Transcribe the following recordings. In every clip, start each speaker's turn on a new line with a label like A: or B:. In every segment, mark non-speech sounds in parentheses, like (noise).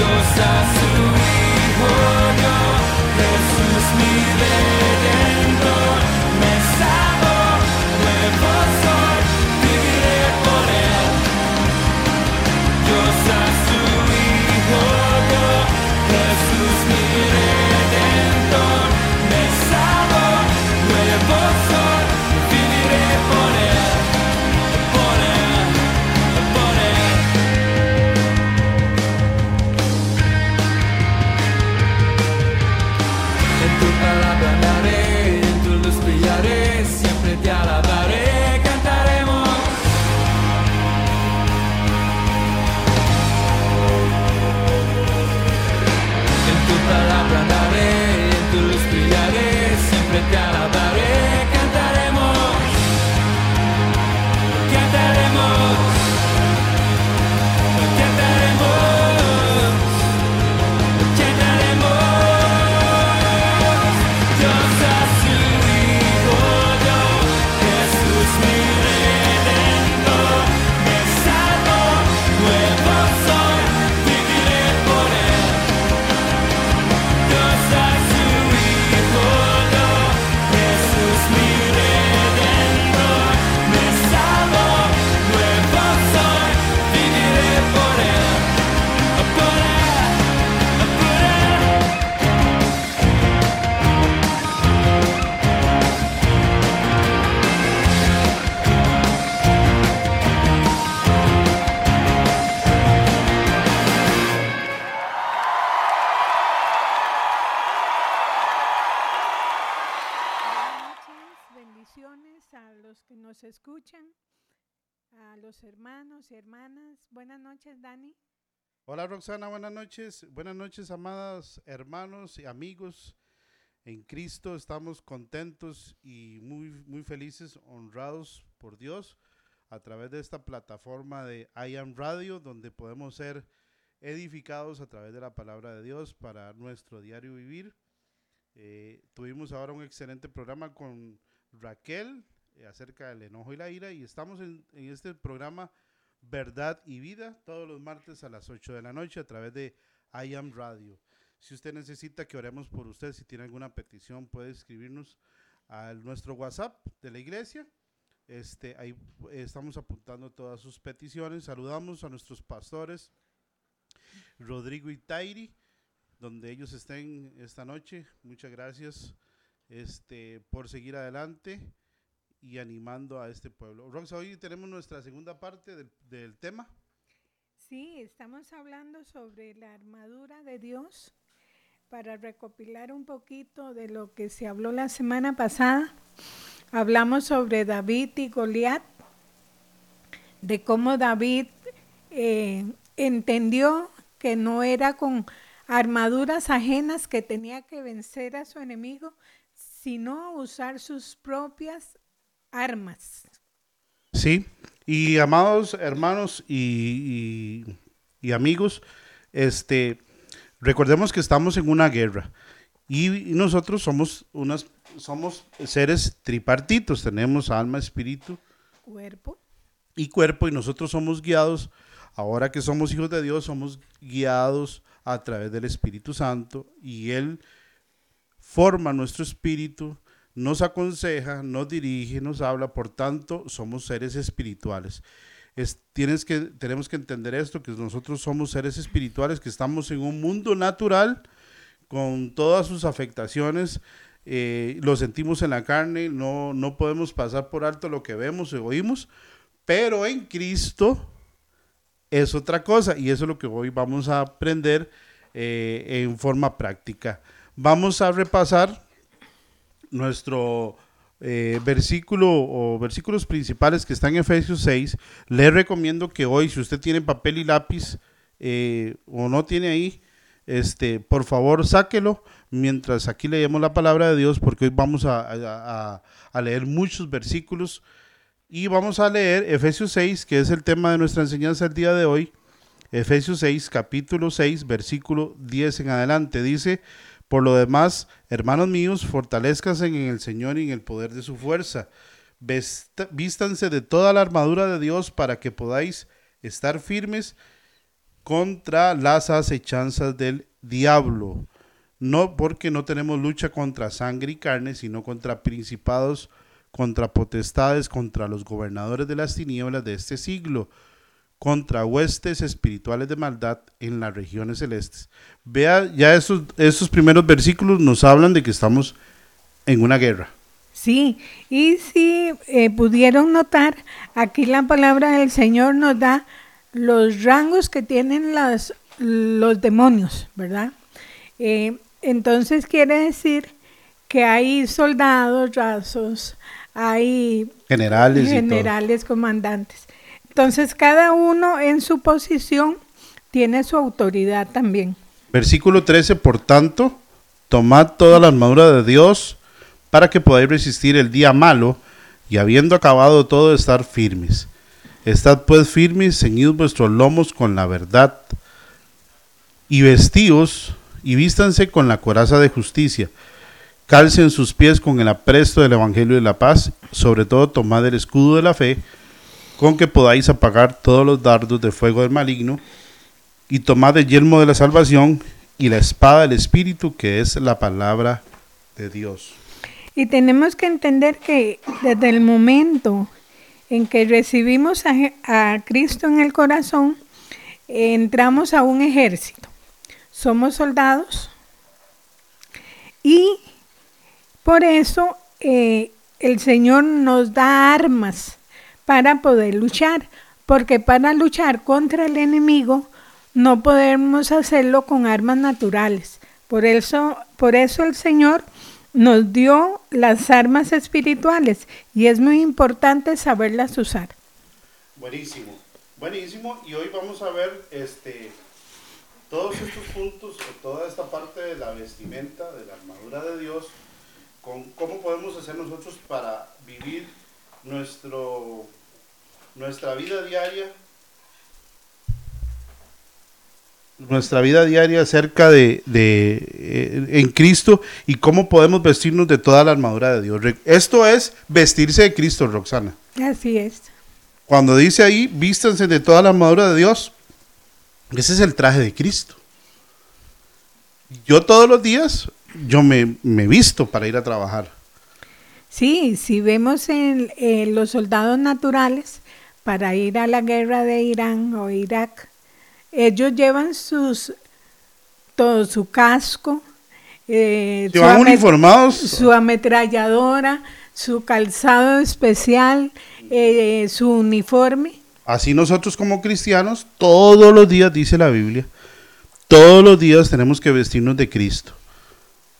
A: Dios a su Hijo Jesús mi. Hola Roxana, buenas noches. Buenas noches, amadas hermanos y amigos en Cristo. Estamos contentos y muy, muy felices, honrados por Dios a través de esta plataforma de I Am Radio, donde podemos ser edificados a través de la palabra de Dios para nuestro diario vivir. Eh, tuvimos ahora un excelente programa con Raquel eh, acerca del enojo y la ira y estamos en, en este programa Verdad y Vida todos los martes a las 8 de la noche a través de I Am Radio. Si usted necesita que oremos por usted, si tiene alguna petición, puede escribirnos a nuestro WhatsApp de la iglesia. Este, ahí estamos apuntando todas sus peticiones. Saludamos a nuestros pastores, Rodrigo y Tairi, donde ellos estén esta noche. Muchas gracias este, por seguir adelante y animando a este pueblo. Rox, hoy tenemos nuestra segunda parte del, del, tema.
B: Sí, estamos hablando sobre la armadura de Dios para recopilar un poquito de lo que se habló la semana pasada. Hablamos sobre David y Goliat, de cómo David eh, entendió que no era con armaduras ajenas que tenía que vencer a su enemigo, sino usar sus propias armas.
A: Sí, y amados hermanos y, y, amigos, este, recordemos que estamos en una guerra y, nosotros somos unas somos seres tripartitos, tenemos alma, espíritu,
B: cuerpo
A: y cuerpo y nosotros somos guiados ahora que somos hijos de Dios, somos guiados a través del Espíritu Santo y él forma nuestro espíritu nos aconseja, nos dirige, nos habla, por tanto somos seres espirituales. Es, tienes que, tenemos que entender esto, que nosotros somos seres espirituales, que estamos en un mundo natural con todas sus afectaciones, eh, lo sentimos en la carne, no, no podemos pasar por alto lo que vemos y oímos, pero en Cristo es otra cosa y eso es lo que hoy vamos a aprender eh, en forma práctica. Vamos a repasar nuestro eh, versículo o versículos principales que están en Efesios 6, le recomiendo que hoy, si usted tiene papel y lápiz eh, o no tiene ahí, este, por favor sáquelo mientras aquí leemos la palabra de Dios, porque hoy vamos a, a leer muchos versículos y vamos a leer Efesios 6, que es el tema de nuestra enseñanza el día de hoy. Efesios 6, capítulo 6, versículo 10 en adelante. Dice, por lo demás, hermanos míos, fortalezcanse en el Señor y en el poder de su fuerza. Vístanse de toda la armadura de Dios para que podáis estar firmes contra las acechanzas del diablo. No porque no tenemos lucha contra sangre y carne, sino contra principados, contra potestades, contra los gobernadores de las tinieblas de este siglo, contra huestes espirituales de maldad en las regiones celestes. Vea, ya esos, esos primeros versículos nos hablan de que estamos en una guerra.
B: Sí, y si eh, pudieron notar, aquí la palabra del Señor nos da los rangos que tienen las, los demonios, ¿verdad? Eh, entonces quiere decir que hay soldados, rasos, hay
A: generales,
B: generales, comandantes. Entonces cada uno en su posición tiene su autoridad también.
A: Versículo 13, por tanto, tomad toda la armadura de Dios para que podáis resistir el día malo y habiendo acabado todo estar firmes. Estad pues firmes, ceñid vuestros lomos con la verdad y vestíos y vístanse con la coraza de justicia. Calcen sus pies con el apresto del Evangelio de la paz, sobre todo tomad el escudo de la fe, con que podáis apagar todos los dardos de fuego del maligno, y tomad el yelmo de la salvación y la espada del Espíritu, que es la palabra de Dios.
B: Y tenemos que entender que desde el momento en que recibimos a, Cristo en el corazón, entramos a un ejército. Somos soldados y por eso eh, el Señor nos da armas para poder luchar, porque para luchar contra el enemigo no podemos hacerlo con armas naturales. Por eso, por eso el Señor nos dio las armas espirituales y es muy importante saberlas usar.
A: Buenísimo, buenísimo. Y hoy vamos a ver este, todos estos puntos, toda esta parte de la vestimenta, de la armadura de Dios, con cómo podemos hacer nosotros para vivir nuestro, nuestra vida diaria nuestra vida diaria acerca de, eh, en Cristo y cómo podemos vestirnos de toda la armadura de Dios. Esto es vestirse de Cristo, Roxana.
B: Así es.
A: Cuando dice ahí, vístanse de toda la armadura de Dios, ese es el traje de Cristo. Yo todos los días, yo me, me visto para ir a trabajar.
B: Sí, si vemos en los soldados naturales para ir a la guerra de Irán o Irak, ellos llevan sus todo su casco,
A: eh, su, uniformados?
B: su ametralladora, su calzado especial, eh, su uniforme.
A: Así nosotros como cristianos, todos los días dice la Biblia, todos los días tenemos que vestirnos de Cristo,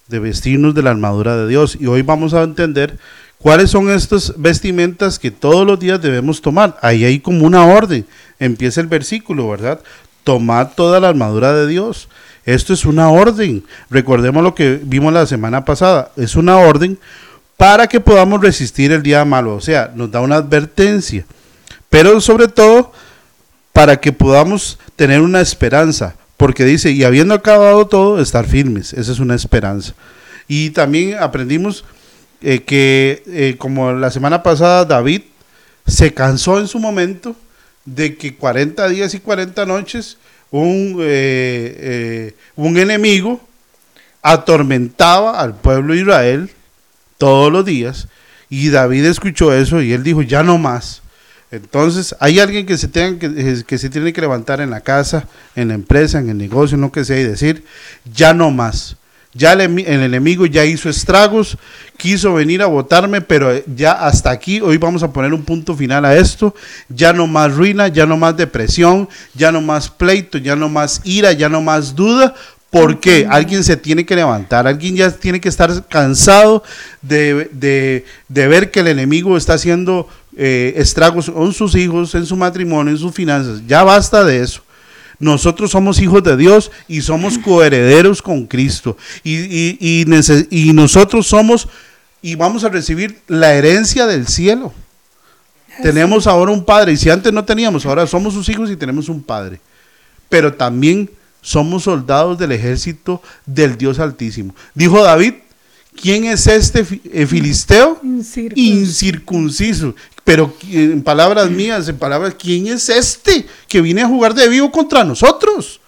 A: de vestirnos de la armadura de Dios. Y hoy vamos a entender cuáles son estas vestimentas que todos los días debemos tomar. Ahí hay como una orden. Empieza el versículo, ¿verdad? tomad toda la armadura de Dios. Esto es una orden. Recordemos lo que vimos la semana pasada. Es una orden para que podamos resistir el día malo. O sea, nos da una advertencia. Pero sobre todo para que podamos tener una esperanza. Porque dice, y habiendo acabado todo, estar firmes. Esa es una esperanza. Y también aprendimos eh, que, eh, como la semana pasada, David se cansó en su momento de que 40 días y 40 noches un, eh, un enemigo atormentaba al pueblo de Israel todos los días y David escuchó eso y él dijo, ya no más. Entonces, hay alguien que se, tenga que, que, se tiene que levantar en la casa, en la empresa, en el negocio, en lo que sea, y decir, ya no más. Ya el, enemigo ya hizo estragos, quiso venir a votarme, pero ya hasta aquí, hoy vamos a poner un punto final a esto. Ya no más ruina, ya no más depresión, ya no más pleito, ya no más ira, ya no más duda. Porque alguien se tiene que levantar, alguien ya tiene que estar cansado de, ver que el enemigo está haciendo eh, estragos en sus hijos, en su matrimonio, en sus finanzas. Ya basta de eso. Nosotros somos hijos de Dios y somos coherederos con Cristo. Y, y, nosotros somos y vamos a recibir la herencia del cielo. Tenemos ahora un padre, y si antes no teníamos, ahora somos sus hijos y tenemos un padre. Pero también somos soldados del ejército del Dios Altísimo. Dijo David, ¿quién es este eh, filisteo? Incircunciso. Pero en palabras mías, en palabras, ¿quién es este que viene a jugar de vivo contra nosotros?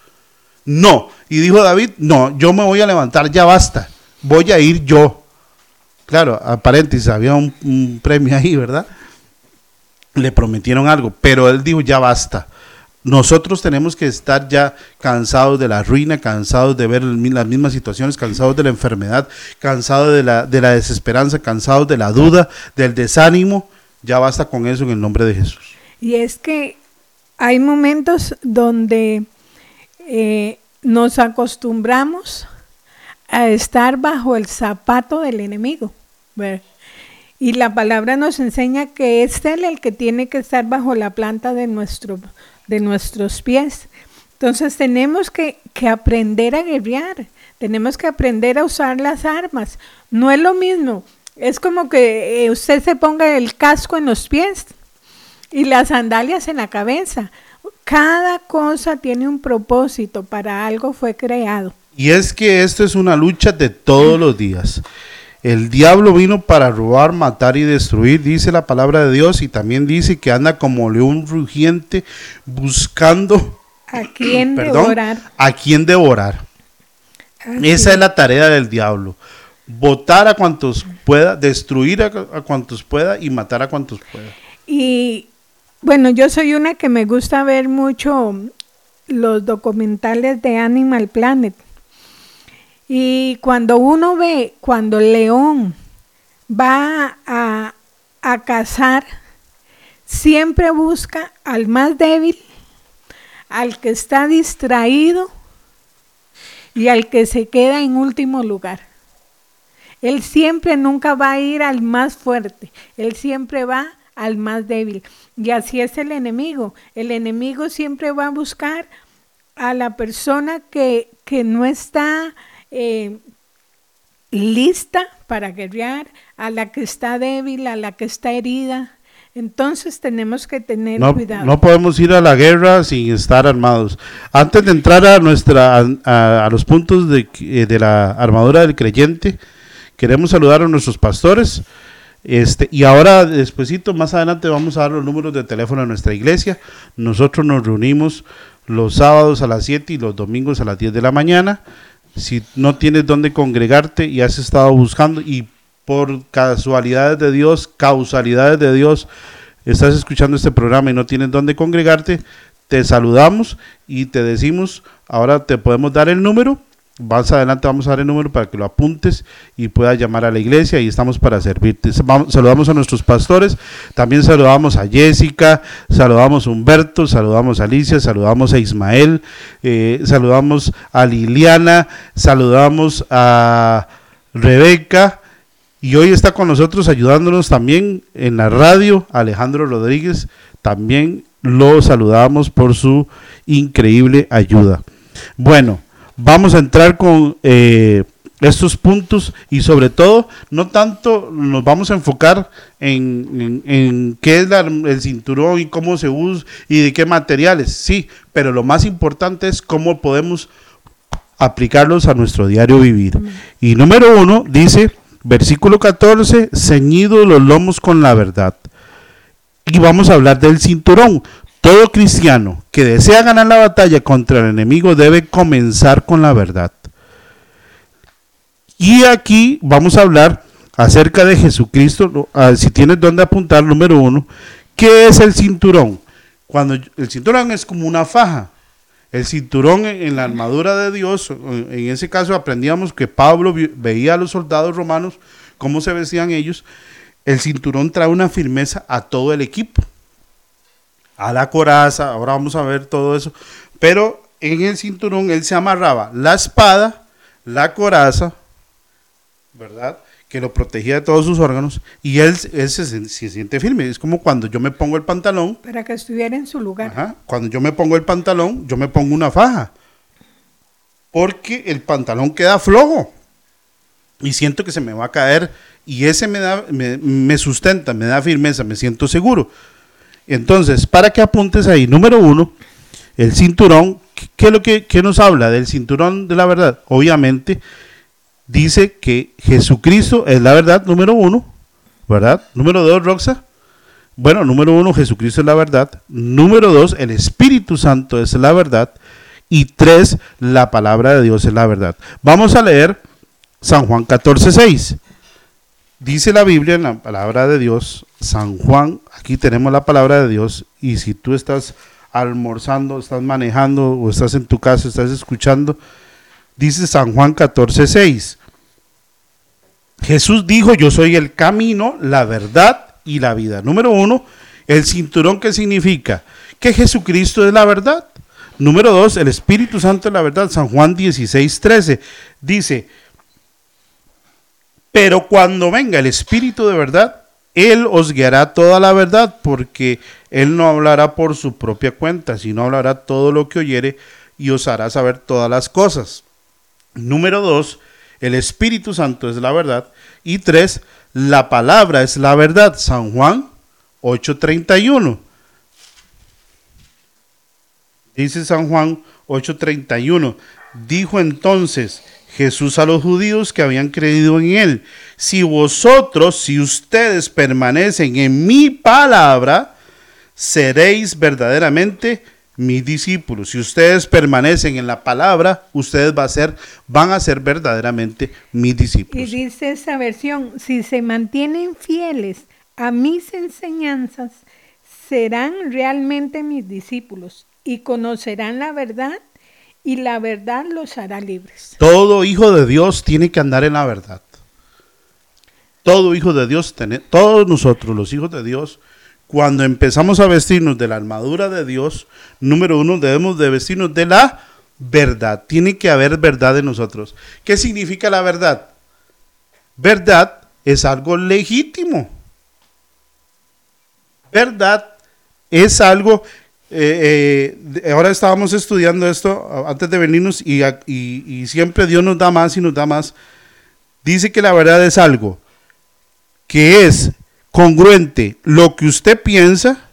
A: No. Y dijo David, no, yo me voy a levantar, ya basta. Voy a ir yo. Claro, a paréntesis, había un, premio ahí, ¿verdad? Le prometieron algo, pero él dijo, ya basta. Nosotros tenemos que estar ya cansados de la ruina, cansados de ver las mismas situaciones, cansados de la enfermedad, cansados de la, de la desesperanza, cansados de la duda, del desánimo. Ya basta con eso en el nombre de Jesús.
B: Y es que hay momentos donde eh, nos acostumbramos a estar bajo el zapato del enemigo. Y la palabra nos enseña que es Él el que tiene que estar bajo la planta de, nuestro, de nuestros pies. Entonces tenemos que, que, aprender a guerrear, tenemos que aprender a usar las armas. No es lo mismo, es como que eh, usted se ponga el casco en los pies y las sandalias en la cabeza. Cada cosa tiene un propósito, para algo fue creado.
A: Y es que esto es una lucha de todos los días. El diablo vino para robar, matar y destruir, dice la palabra de Dios, y también dice que anda como león rugiente buscando
B: a quién (clears throat) devorar.
A: A quién devorar. Esa es la tarea del diablo. Votar a cuantos pueda, destruir a, cuantos pueda y matar a cuantos pueda.
B: Y bueno, yo soy una que me gusta ver mucho los documentales de Animal Planet. Y cuando uno ve, cuando león va a, a cazar, siempre busca al más débil, al que está distraído y al que se queda en último lugar. Él siempre nunca va a ir al más fuerte, él siempre va al más débil. Y así es el enemigo. El enemigo siempre va a buscar a la persona que, que no está eh, lista para guerrear, a la que está débil, a la que está herida. Entonces tenemos que tener cuidado.
A: No podemos ir a la guerra sin estar armados. Antes de entrar a nuestra a, los puntos de, eh, de la armadura del creyente, queremos saludar a nuestros pastores. Este, y ahora, despuesito, más adelante, vamos a dar los números de teléfono de nuestra iglesia. Nosotros nos reunimos los sábados a las 7 y los domingos a las 10 de la mañana. Si no tienes dónde congregarte y has estado buscando y por casualidades de Dios, causalidades de Dios, estás escuchando este programa y no tienes dónde congregarte, te saludamos y te decimos, ahora te podemos dar el número más adelante vamos a dar el número para que lo apuntes y puedas llamar a la iglesia y estamos para servirte. saludamos a nuestros pastores, también saludamos a Jessica, saludamos a Humberto, saludamos a Alicia, saludamos a Ismael, eh, saludamos a Liliana, saludamos a Rebeca y hoy está con nosotros ayudándonos también en la radio Alejandro Rodríguez, también lo saludamos por su increíble ayuda. Bueno, vamos a entrar con eh, estos puntos y sobre todo, no tanto nos vamos a enfocar en, qué es el cinturón y cómo se usa y de qué materiales, sí, pero lo más importante es cómo podemos aplicarlos a nuestro diario vivir. Y número uno dice, versículo 14, ceñido los lomos con la verdad. Y vamos a hablar del cinturón. Todo cristiano que desea ganar la batalla contra el enemigo debe comenzar con la verdad. Y aquí vamos a hablar acerca de Jesucristo. Si tienes donde apuntar, número uno, ¿qué es el cinturón? Cuando el cinturón es como una faja. El cinturón en la armadura de Dios, en ese caso aprendíamos que Pablo veía a los soldados romanos, cómo se vestían ellos. El cinturón trae una firmeza a todo el equipo a la coraza, ahora vamos a ver todo eso, pero en el cinturón él se amarraba la espada, la coraza, ¿verdad? Que lo protegía de todos sus órganos y él, se, siente firme. Es como cuando yo me pongo el pantalón.
B: Para que estuviera en su lugar.
A: cuando yo me pongo el pantalón, yo me pongo una faja. Porque el pantalón queda flojo y siento que se me va a caer y ese me, da, me sustenta, me da firmeza, me siento seguro. Entonces, para que apuntes ahí, número uno, el cinturón, ¿qué es lo que nos habla del cinturón de la verdad? Obviamente, dice que Jesucristo es la verdad, número uno, ¿verdad? Número dos, Roxa, Bueno, número uno, Jesucristo es la verdad. Número dos, el Espíritu Santo es la verdad. Y tres, la palabra de Dios es la verdad. Vamos a leer San Juan 14, 6. Dice la Biblia en la palabra de Dios, San Juan, aquí tenemos la palabra de Dios, y si tú estás almorzando, estás manejando o estás en tu casa, estás escuchando, dice San Juan 14, 6. Jesús dijo, yo soy el camino, la verdad y la vida. Número uno, el cinturón que significa que Jesucristo es la verdad. Número dos, el Espíritu Santo es la verdad. San Juan 16, 13 dice, pero cuando venga el Espíritu de verdad, Él os guiará toda la verdad, porque Él no hablará por su propia cuenta, sino hablará todo lo que oyere y os hará saber todas las cosas. Número dos, el Espíritu Santo es la verdad. Y tres, la palabra es la verdad. San Juan 8:31. Dice San Juan 8:31. Dijo entonces Jesús a los judíos que habían creído en él, si vosotros, si ustedes permanecen en mi palabra, seréis verdaderamente mis discípulos. Si ustedes permanecen en la palabra, ustedes va a ser, van a ser verdaderamente mis discípulos.
B: Y dice esa versión, si se mantienen fieles a mis enseñanzas, serán realmente mis discípulos y conocerán la verdad y la verdad los hará libres.
A: Todo hijo de Dios tiene que andar en la verdad. Todo hijo de Dios, todos nosotros, los hijos de Dios, cuando empezamos a vestirnos de la armadura de Dios, número uno, debemos de vestirnos de la verdad. Tiene que haber verdad en nosotros. ¿Qué significa la verdad? Verdad es algo legítimo. Verdad es algo... Eh, eh, ahora estábamos estudiando esto antes de venirnos y, y siempre Dios nos da más y nos da más. Dice que la verdad es algo que es congruente lo que usted piensa,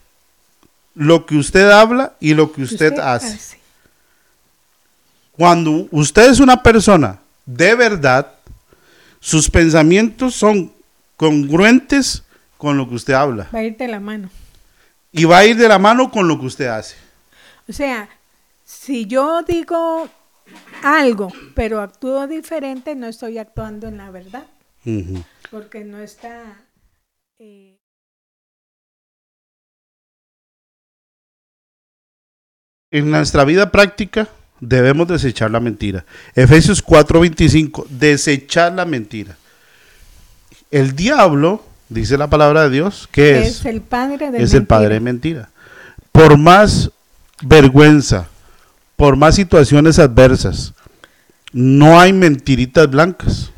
A: lo que usted habla y lo que usted, hace. Cuando usted es una persona de verdad, sus pensamientos son congruentes con lo que usted habla.
B: Va a ir de la mano.
A: Y va a ir de la mano con lo que usted hace.
B: O sea, si yo digo algo, pero actúo diferente, no estoy actuando en la verdad. Porque no está eh,
A: en nuestra vida práctica debemos desechar la mentira. Efesios 4:25, desechar la mentira. El diablo, dice la palabra de Dios, que es,
B: es el padre de
A: es el padre de mentira. Por más vergüenza, por más situaciones adversas, no hay mentiritas blancas.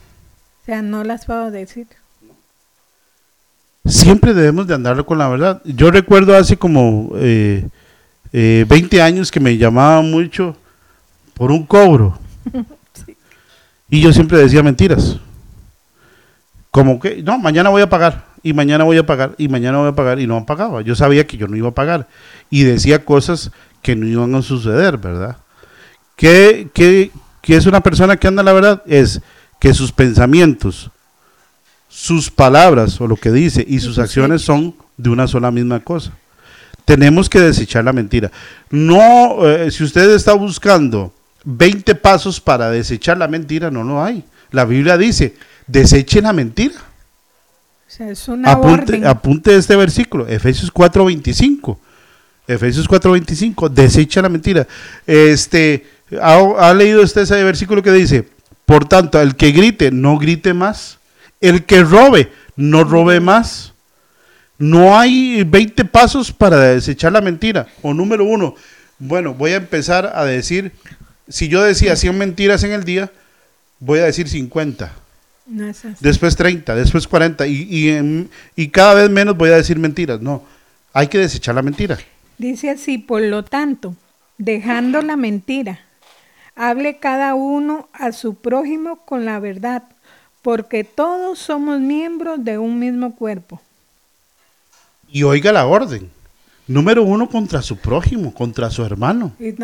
B: O sea, no las puedo decir
A: siempre debemos de andar con la verdad. Yo recuerdo hace como eh, 20 eh, años que me llamaban mucho por un cobro. (laughs) Y yo siempre decía mentiras. Como que, no, mañana voy a pagar, y mañana voy a pagar, y mañana voy a pagar, y no pagaba. Yo sabía que yo no iba a pagar. Y decía cosas que no iban a suceder, ¿verdad? ¿Qué, qué, qué es una persona que anda la verdad? Es que sus pensamientos sus palabras o lo que dice y sus acciones son de una sola misma cosa. Tenemos que desechar la mentira. No, eh, si usted está buscando 20 pasos para desechar la mentira, no lo hay. La Biblia dice, deseche la mentira. apunte, apunte este versículo, Efesios 4:25. Efesios 4:25, desecha la mentira. Este, ¿ha, ¿ha, leído usted ese versículo que dice, por tanto, el que grite, no grite más el que robe, no robe más. No hay 20 pasos para desechar la mentira. O número uno, bueno, voy a empezar a decir, si yo decía 100 mentiras en el día, voy a decir 50. Después 30, después 40 y, y cada vez menos voy a decir mentiras. No, hay que desechar la mentira.
B: Dice así, por lo tanto, dejando la mentira, hable cada uno a su prójimo con la verdad, porque todos somos miembros de un mismo cuerpo.
A: Y oiga la orden. Número uno contra su prójimo, contra su hermano. Eh,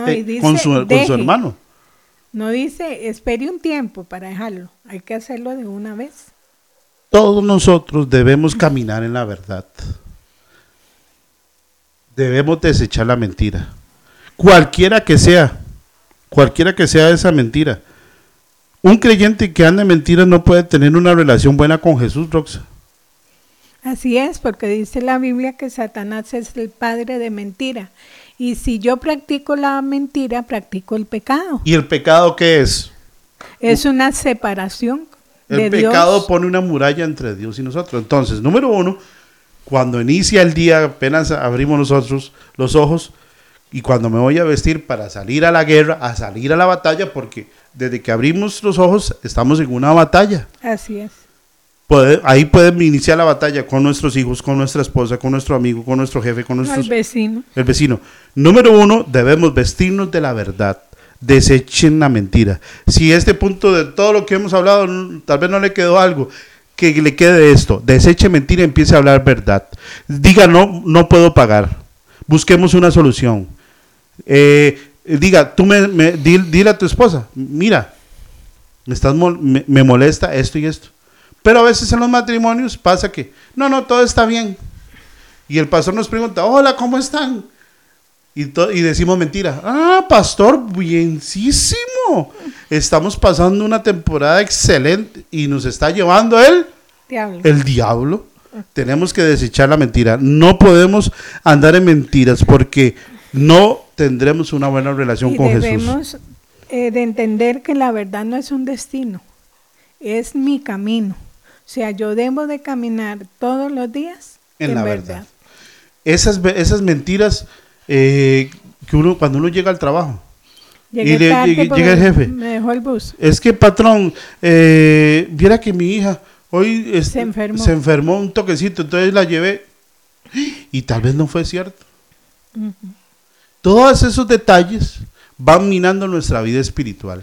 A: con, su, hermano.
B: No dice, espere un tiempo para dejarlo. Hay que hacerlo de una vez.
A: Todos nosotros debemos caminar en la verdad. debemos desechar la mentira. Cualquiera que sea, cualquiera que sea esa mentira. Un creyente que anda en mentiras no puede tener una relación buena con Jesús, Roxa.
B: Así es, porque dice la Biblia que Satanás es el padre de mentira. Y si yo practico la mentira, practico el pecado.
A: ¿Y el pecado qué es?
B: Es una separación.
A: El
B: de
A: pecado
B: Dios.
A: pone una muralla entre Dios y nosotros. Entonces, número uno, cuando inicia el día, apenas abrimos nosotros los ojos, y cuando me voy a vestir para salir a la guerra, a salir a la batalla, porque desde que abrimos los ojos estamos en una batalla.
B: Así es.
A: Ahí pueden iniciar la batalla con nuestros hijos, con nuestra esposa, con nuestro amigo, con nuestro jefe, con
B: Al
A: nuestros,
B: vecino.
A: el vecino. Número uno, debemos vestirnos de la verdad. Desechen la mentira. Si este punto de todo lo que hemos hablado, tal vez no le quedó algo, que le quede esto. Deseche mentira y empiece a hablar verdad. Diga, no, no puedo pagar. Busquemos una solución. Eh, diga, tú me, me- di- dile a tu esposa, mira, me, estás mol- me, me molesta esto y esto. Pero a veces en los matrimonios pasa que, no, no, todo está bien. Y el pastor nos pregunta, hola, ¿cómo están? Y, y decimos mentira. Ah, pastor, bienísimo. Estamos pasando una temporada excelente y nos está llevando él,
B: Diablo.
A: el diablo. Tenemos que desechar la mentira. No podemos andar en mentiras porque no tendremos una buena relación
B: y
A: con Jesús.
B: debemos eh, de entender que la verdad no es un destino, es mi camino. O sea, yo debo de caminar todos los días
A: En la verdad. Esas, esas mentiras eh, que uno, cuando uno llega al trabajo,
B: Llegué
A: Y le- llega el jefe.
B: Me dejó el bus.
A: Es que, patrón, eh, viera que mi hija hoy
B: Se enfermó.
A: se enfermó un toquecito, entonces la llevé y tal vez no fue cierto. Todos esos detalles van minando nuestra vida espiritual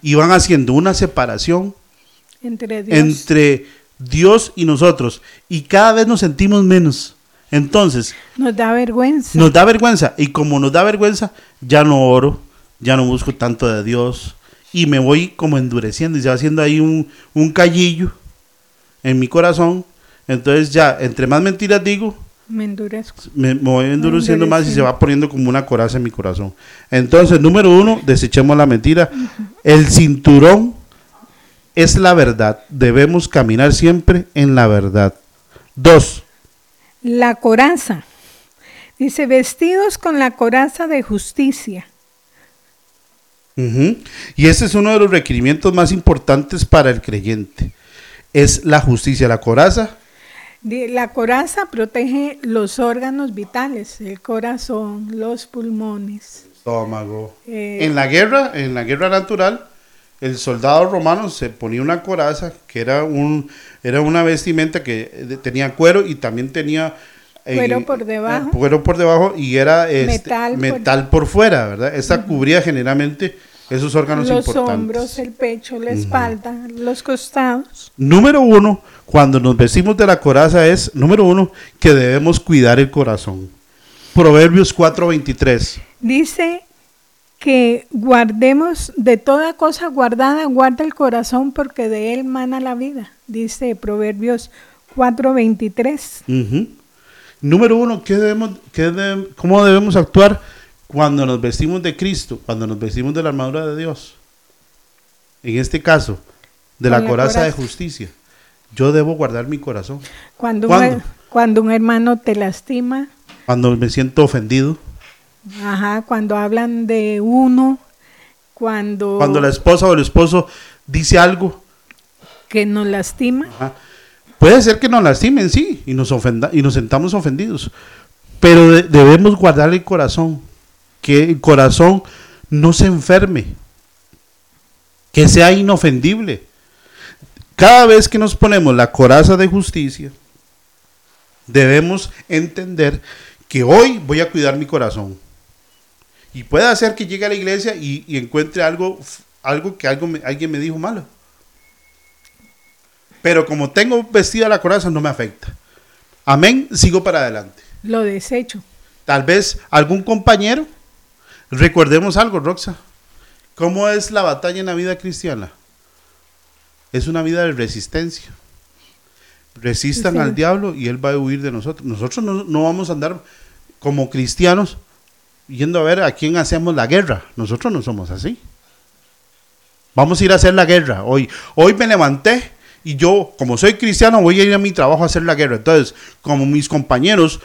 A: y van haciendo una separación
B: Entre Dios.
A: entre Dios y nosotros y cada vez nos sentimos menos. Entonces,
B: Nos da vergüenza.
A: nos da vergüenza y como nos da vergüenza, ya no oro, ya no busco tanto de Dios y me voy como endureciendo y se va haciendo ahí un, un callillo en mi corazón. Entonces ya, entre más mentiras digo,
B: Me endurezco.
A: me, me voy endureciendo más y se va poniendo como una coraza en mi corazón. Entonces, número uno, desechemos la mentira. El cinturón es la verdad. Debemos caminar siempre en la verdad. Dos,
B: La coraza. Dice, vestidos con la coraza de justicia.
A: Y ese es uno de los requerimientos más importantes para el creyente. Es la justicia, la coraza.
B: La coraza protege los órganos vitales, el corazón, los pulmones.
A: Estómago.
B: Eh,
A: En la guerra, en la guerra natural, el soldado romano se ponía una coraza, que era un, era una vestimenta que eh, tenía cuero y también tenía eh,
B: Cuero por debajo.
A: eh, cuero por debajo y era este,
B: Metal
A: metal,
B: por-
A: por, fuera, ¿verdad? Esta cubría generalmente esos órganos
B: los
A: importantes.
B: hombros, el pecho, la espalda, los costados.
A: Número uno, cuando nos vestimos de la coraza es, número uno, que debemos cuidar el corazón. Proverbios 4:23.
B: Dice que guardemos de toda cosa guardada, guarda el corazón porque de él mana la vida. Dice Proverbios 4:23.
A: Ujú. Número uno, ¿qué debemos, qué ¿cómo debemos actuar cuando nos vestimos de Cristo, cuando nos vestimos de la armadura de Dios? En este caso, de la
B: la
A: coraza de justicia. Yo debo guardar mi corazón.
B: Cuando, cuando un hermano te lastima,
A: Cuando me siento ofendido,
B: ajá, cuando hablan de uno, cuando,
A: cuando la esposa o el esposo dice algo,
B: que nos lastima,
A: Ajá. Puede ser que nos lastimen, sí, y nos, ofenda, y nos sentamos ofendidos, pero de- debemos guardar el corazón, que el corazón no se enferme, que sea inofendible. Cada vez que nos ponemos la coraza de justicia, debemos entender que hoy voy a cuidar mi corazón. Y puede ser que llegue a la iglesia y, y encuentre algo, algo que algo me- alguien me dijo malo. Pero como tengo vestida la coraza, no me afecta. Amén, sigo para adelante.
B: lo desecho.
A: Tal vez algún compañero, recordemos algo, Roxa. ¿Cómo es la batalla en la vida cristiana? Es una vida de resistencia. Resistan
B: Sí.
A: al diablo y él va a huir de nosotros. Nosotros no, no vamos a andar como cristianos yendo a ver a quién hacemos la guerra. Nosotros no somos así. Vamos a ir a hacer la guerra hoy. Hoy me levanté y yo, como soy cristiano, voy a ir a mi trabajo a hacer la guerra. Entonces, como mis compañeros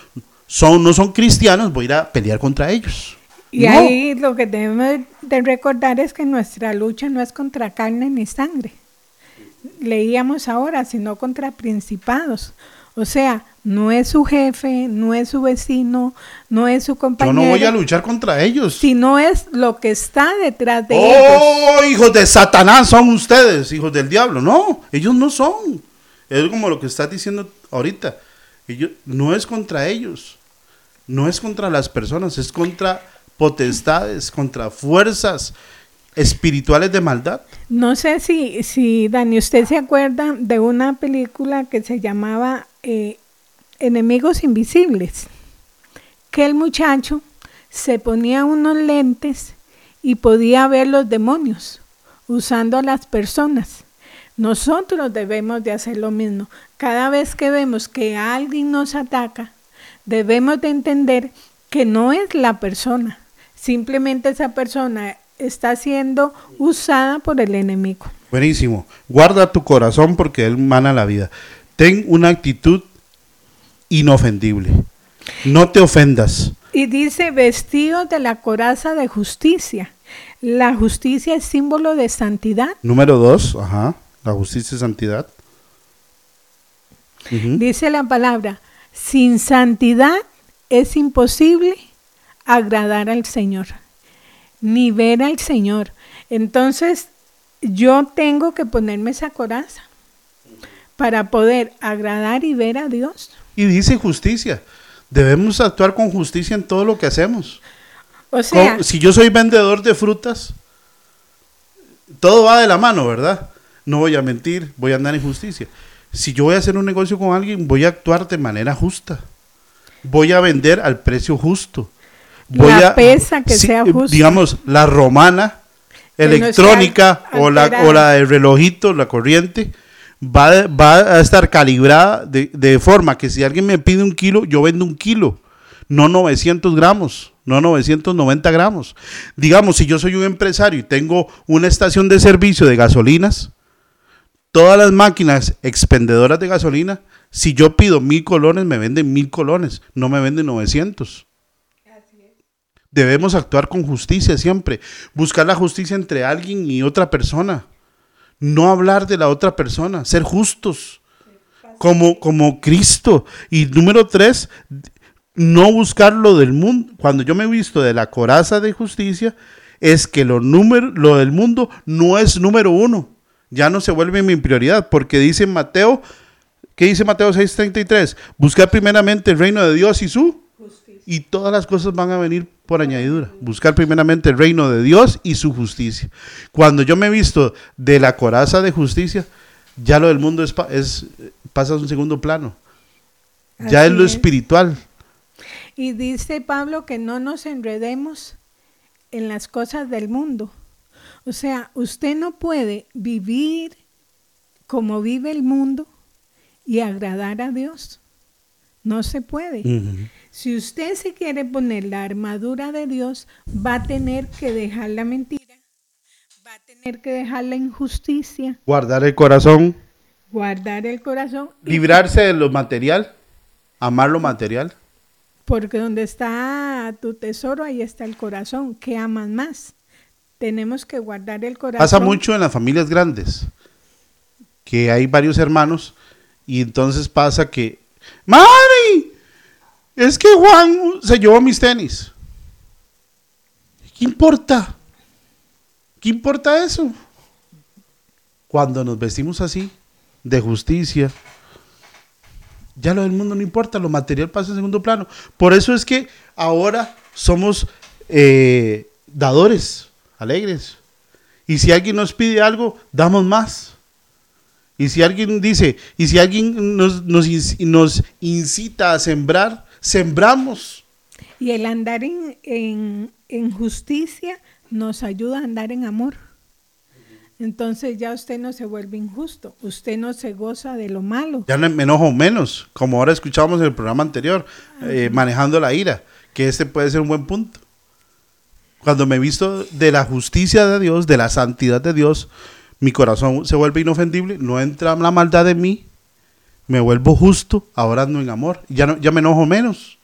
A: son, no son cristianos, voy a ir a pelear contra ellos.
B: Y ahí lo que debemos de recordar es que nuestra lucha no es contra carne ni sangre. Leíamos ahora, sino contra principados. O sea, no es su jefe, no es su vecino, no es su compañero.
A: Yo no voy a luchar contra ellos.
B: Sino es lo que está detrás de
A: oh,
B: ellos.
A: ¡Oh, hijos de Satanás son ustedes, hijos del diablo! No, ellos no son. Es como lo que estás diciendo ahorita. Ellos, no es contra ellos. No es contra las personas, es contra potestades, contra fuerzas espirituales de maldad.
B: No sé si, si Dani, usted se acuerda de una película que se llamaba eh, Enemigos Invisibles, que el muchacho se ponía unos lentes y podía ver los demonios usando a las personas. Nosotros debemos de hacer lo mismo. Cada vez que vemos que alguien nos ataca, debemos de entender que no es la persona, simplemente esa persona está siendo usada por el enemigo.
A: Buenísimo. Guarda tu corazón porque él mana la vida. Ten una actitud inofendible. No te ofendas.
B: Y dice vestido de la coraza de justicia. La justicia es símbolo de santidad.
A: Número dos, ajá. La justicia es santidad.
B: Dice la palabra, sin santidad es imposible agradar al Señor ni ver al Señor. Entonces, yo tengo que ponerme esa coraza para poder agradar y ver a Dios.
A: Y dice justicia. Debemos actuar con justicia en todo lo que hacemos.
B: O sea,
A: si yo soy vendedor de frutas, todo va de la mano, ¿verdad? No voy a mentir, voy a andar en justicia. Si yo voy a hacer un negocio con alguien, voy a actuar de manera justa. Voy a vender al precio justo
B: la pesa que sea justa.
A: Digamos, la romana, electrónica o, la, o la del relojito, la corriente, va, va a estar calibrada de, de, forma que si alguien me pide un kilo, yo vendo un kilo, no 900 gramos, no 990 gramos. Digamos, si yo soy un empresario y tengo una estación de servicio de gasolinas, todas las máquinas expendedoras de gasolina, si yo pido mil colones, me venden mil colones, no me venden 900. Debemos actuar con justicia siempre, buscar la justicia entre alguien y otra persona, no hablar de la otra persona, ser justos como, como Cristo. Y número tres, no buscar lo del mundo. Cuando yo me he visto de la coraza de justicia, es que lo, número, lo del mundo no es número uno. Ya no se vuelve mi prioridad, porque dice Mateo, ¿qué dice Mateo 6:33? Buscar primeramente el reino de Dios y su justicia. Y todas las cosas van a venir por añadidura. Buscar primeramente el reino de Dios y su justicia. Cuando yo me he visto de la coraza de justicia, ya lo del mundo es, pasa a un segundo plano. ya es lo espiritual.
B: Y dice Pablo que no nos enredemos en las cosas del mundo. O sea, usted no puede vivir como vive el mundo y agradar a Dios. No se puede. Si usted se quiere poner la armadura de Dios, va a tener que dejar la mentira, va a tener que dejar la injusticia.
A: Guardar el corazón.
B: Guardar el corazón.
A: Librarse de lo material, amar lo material.
B: Porque donde está tu tesoro, ahí está el corazón. ¿Qué aman más? Tenemos que guardar el corazón.
A: Pasa mucho en las familias grandes, que hay varios hermanos y entonces pasa que, ¡Mami! Es que Juan se llevó mis tenis. ¿Qué importa? ¿Qué importa eso? Cuando nos vestimos así, de justicia, ya lo del mundo no importa, lo material pasa en segundo plano. Por eso es que ahora somos eh, dadores, alegres. Y si alguien nos pide algo, damos más. Y si alguien dice, y si alguien nos, nos, nos incita a sembrar, sembramos.
B: Y el andar en, justicia nos ayuda a andar en amor. Entonces ya usted no se vuelve injusto, usted no se goza de lo malo.
A: Ya no me enojo menos, como ahora escuchábamos en el programa anterior, eh, manejando la ira, que este puede ser un buen punto. Cuando me he visto de la justicia de Dios, de la santidad de Dios, mi corazón se vuelve inofendible, no entra la maldad en mí, me vuelvo justo, ahora ando en amor, ya, no, ya me enojo menos.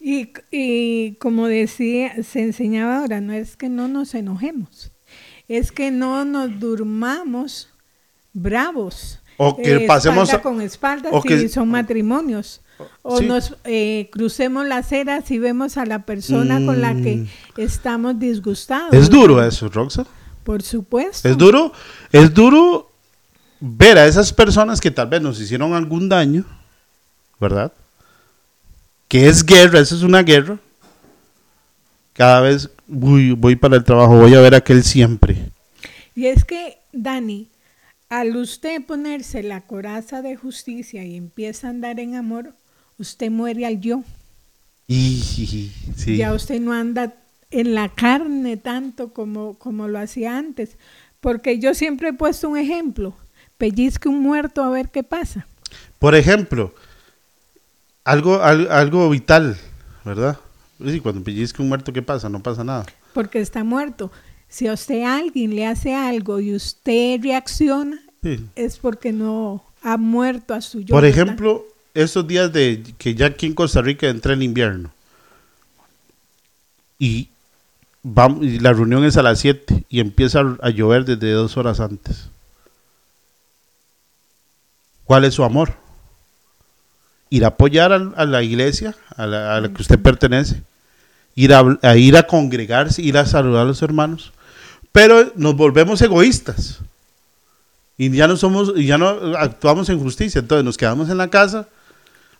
B: Y, y como decía, se enseñaba ahora, no es que no nos enojemos, es que no nos durmamos bravos.
A: O que
B: eh,
A: pasemos
B: espalda con espalda
A: o
B: si
A: que-
B: son matrimonios. O
A: Sí.
B: nos eh, crucemos la acera si vemos a la persona con la que
A: Mm.
B: estamos disgustados.
A: Es duro eso, Roxa.
B: Por supuesto.
A: Es duro, es duro ver a esas personas que tal vez nos hicieron algún daño, ¿verdad? Que es guerra, eso es una guerra. Cada vez uy, voy para el trabajo, voy a ver a aquel siempre.
B: Y es que, Dani, al usted ponerse la coraza de justicia y empieza a andar en amor, usted muere al yo.
A: Y sí.
B: Ya usted no anda en la carne tanto como, como lo hacía antes. Porque yo siempre he puesto un ejemplo. Pellizque un muerto a ver qué pasa.
A: Por ejemplo, algo, al- algo vital, ¿verdad? Sí, cuando pellizca un muerto, ¿qué pasa? No pasa nada.
B: Porque está muerto. Si a usted alguien le hace algo y usted reacciona,
A: Sí.
B: es porque no ha muerto a su yo.
A: Por ejemplo, estos días de que ya aquí en Costa Rica entra el invierno y, vamos, y la reunión es a las 7 y empieza a llover desde dos horas antes. ¿Cuál es su amor? Ir a apoyar a, la iglesia a la, que usted pertenece, ir a, ir a congregarse, ir a saludar a los hermanos, pero nos volvemos egoístas. Y ya no somos ya no actuamos en justicia. Entonces nos quedamos en la casa.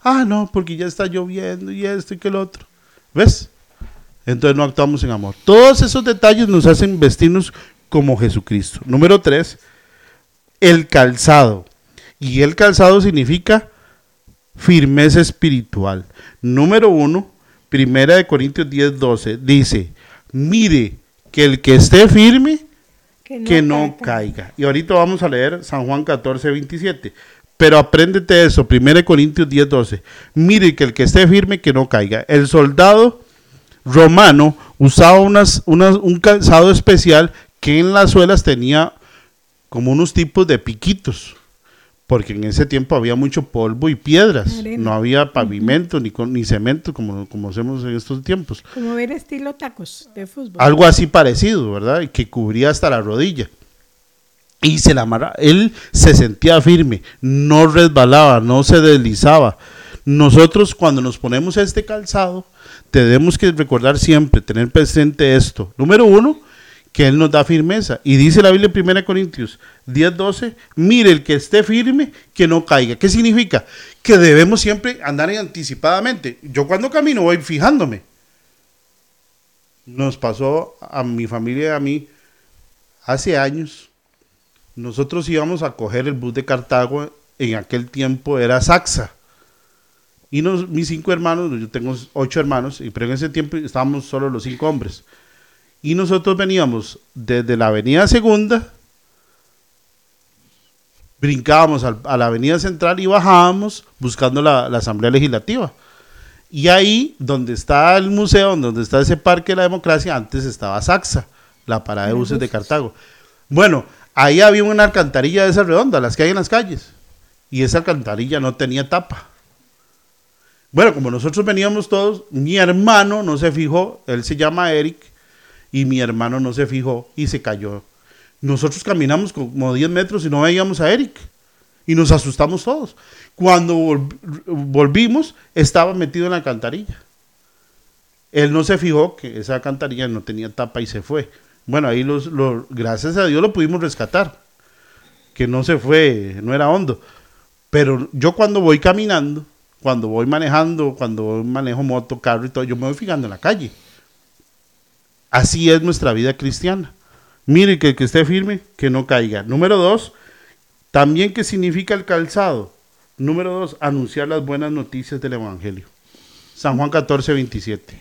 A: Ah no porque ya está lloviendo y esto y que lo otro. Ves entonces no actuamos en amor. Todos esos detalles nos hacen vestirnos como Jesucristo. Número tres el calzado y el calzado significa firmeza espiritual número uno primera de Corintios 10 12 dice mire que el que esté firme que no caiga. Y ahorita vamos a leer San Juan 14, 27. Pero apréndete eso, 1 Corintios 10, 12. Mire que el que esté firme, que no caiga. El soldado romano usaba unas, unas- un calzado especial que en las suelas tenía como unos tipos de piquitos. Porque en ese tiempo había mucho polvo y piedras.
B: Arena.
A: No había pavimento ni, con- ni cemento como, como hacemos en estos tiempos.
B: Como ver estilo tacos de fútbol.
A: Algo así parecido, ¿verdad? Que cubría hasta la rodilla. Y se la amarra. Él se sentía firme, no resbalaba, no se deslizaba. Nosotros cuando nos ponemos este calzado, tenemos que recordar siempre, tener presente esto. Número uno, que Él nos da firmeza. Y dice la Biblia en 1 Corintios 10, 12, mire el que esté firme, que no caiga. ¿Qué significa? Que debemos siempre andar anticipadamente. Yo cuando camino voy fijándome nos pasó a mi familia y a mí hace años. Nosotros íbamos a coger el bus de Cartago, en aquel tiempo era Saxa. Y nos, mis cinco hermanos, yo tengo ocho hermanos, pero en ese tiempo estábamos solo los cinco hombres. Y nosotros veníamos desde la avenida Segunda, brincábamos al- a la avenida Central y bajábamos buscando la, la Asamblea Legislativa. Y ahí, donde está el museo, donde está ese parque de la democracia, antes estaba Saxa, la parada de buses de. Cartago. Bueno, ahí había una alcantarilla de esas redondas, las que hay en las calles. Y esa alcantarilla no tenía tapa. Bueno, como nosotros veníamos todos, mi hermano no se fijó, él se llama Eric, y mi hermano no se fijó y se cayó. Nosotros caminamos como 10 metros y no veíamos a Eric. Y nos asustamos todos. Cuando vol- volvimos, estaba metido en la alcantarilla. Él no se fijó que esa alcantarilla no tenía tapa y se fue. Bueno, ahí los, gracias a Dios lo pudimos rescatar. Que no se fue, no era hondo. Pero yo cuando voy caminando, cuando voy manejando, cuando manejo moto, carro y todo, yo me voy fijando en la calle. Así es nuestra vida cristiana. Mire que el que esté firme, que no caiga. Número dos, también qué significa el calzado. Número dos, anunciar las buenas noticias del Evangelio. San Juan 14, 27.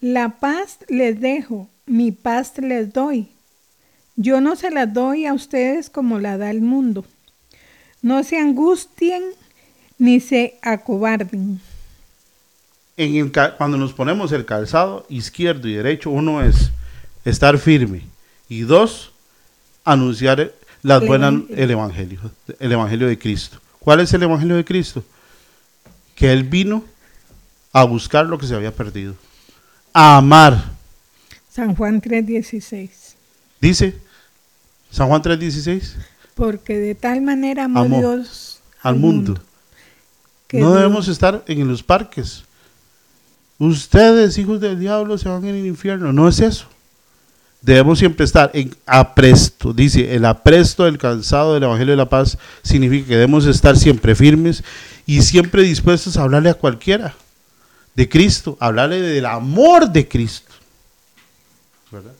B: La paz les dejo, mi paz les doy. Yo no se la doy a ustedes como la da el mundo. No se angustien ni se acobarden.
A: En el ca- cuando nos ponemos el calzado izquierdo y derecho, uno es estar firme y dos, anunciar las
B: El
A: buenas,
B: evangelio.
A: el evangelio, el evangelio de Cristo. ¿Cuál es el evangelio de Cristo? Que Él vino a buscar lo que se había perdido, a amar.
B: San Juan 3:16.
A: Dice San Juan 3:16
B: Porque de tal manera amó,
A: Amó
B: Dios
A: al mundo.
B: que
A: No debemos estar en los parques. Ustedes, hijos del diablo, se van en el infierno. No es eso. Debemos siempre estar en apresto. Dice, el apresto del cansado del Evangelio de la Paz significa que debemos estar siempre firmes y siempre dispuestos a hablarle a cualquiera de Cristo, hablarle del amor de Cristo. ¿Verdad?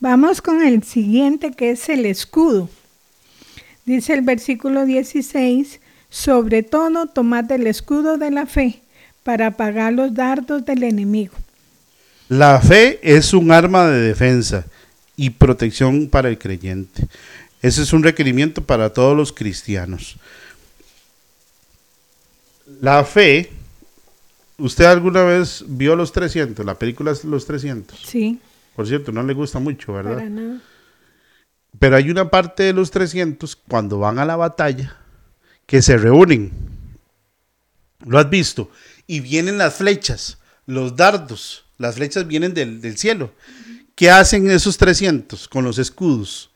B: Vamos con el siguiente que es el escudo. Dice el versículo 16, sobre todo tomad el escudo de la fe para apagar los dardos del enemigo.
A: La fe es un arma de defensa y protección para el creyente. Ese es un requerimiento para todos los cristianos. La fe, ¿usted alguna vez vio Los 300? La película es Los 300.
B: Sí,
A: Por cierto, no le gusta mucho, ¿verdad?
B: para nada.
A: Pero hay una parte de los 300 cuando van a la batalla que se reúnen. ¿Lo has visto? Y vienen las flechas, los dardos. Las flechas vienen del, del cielo. ¿Qué hacen esos 300 con los escudos?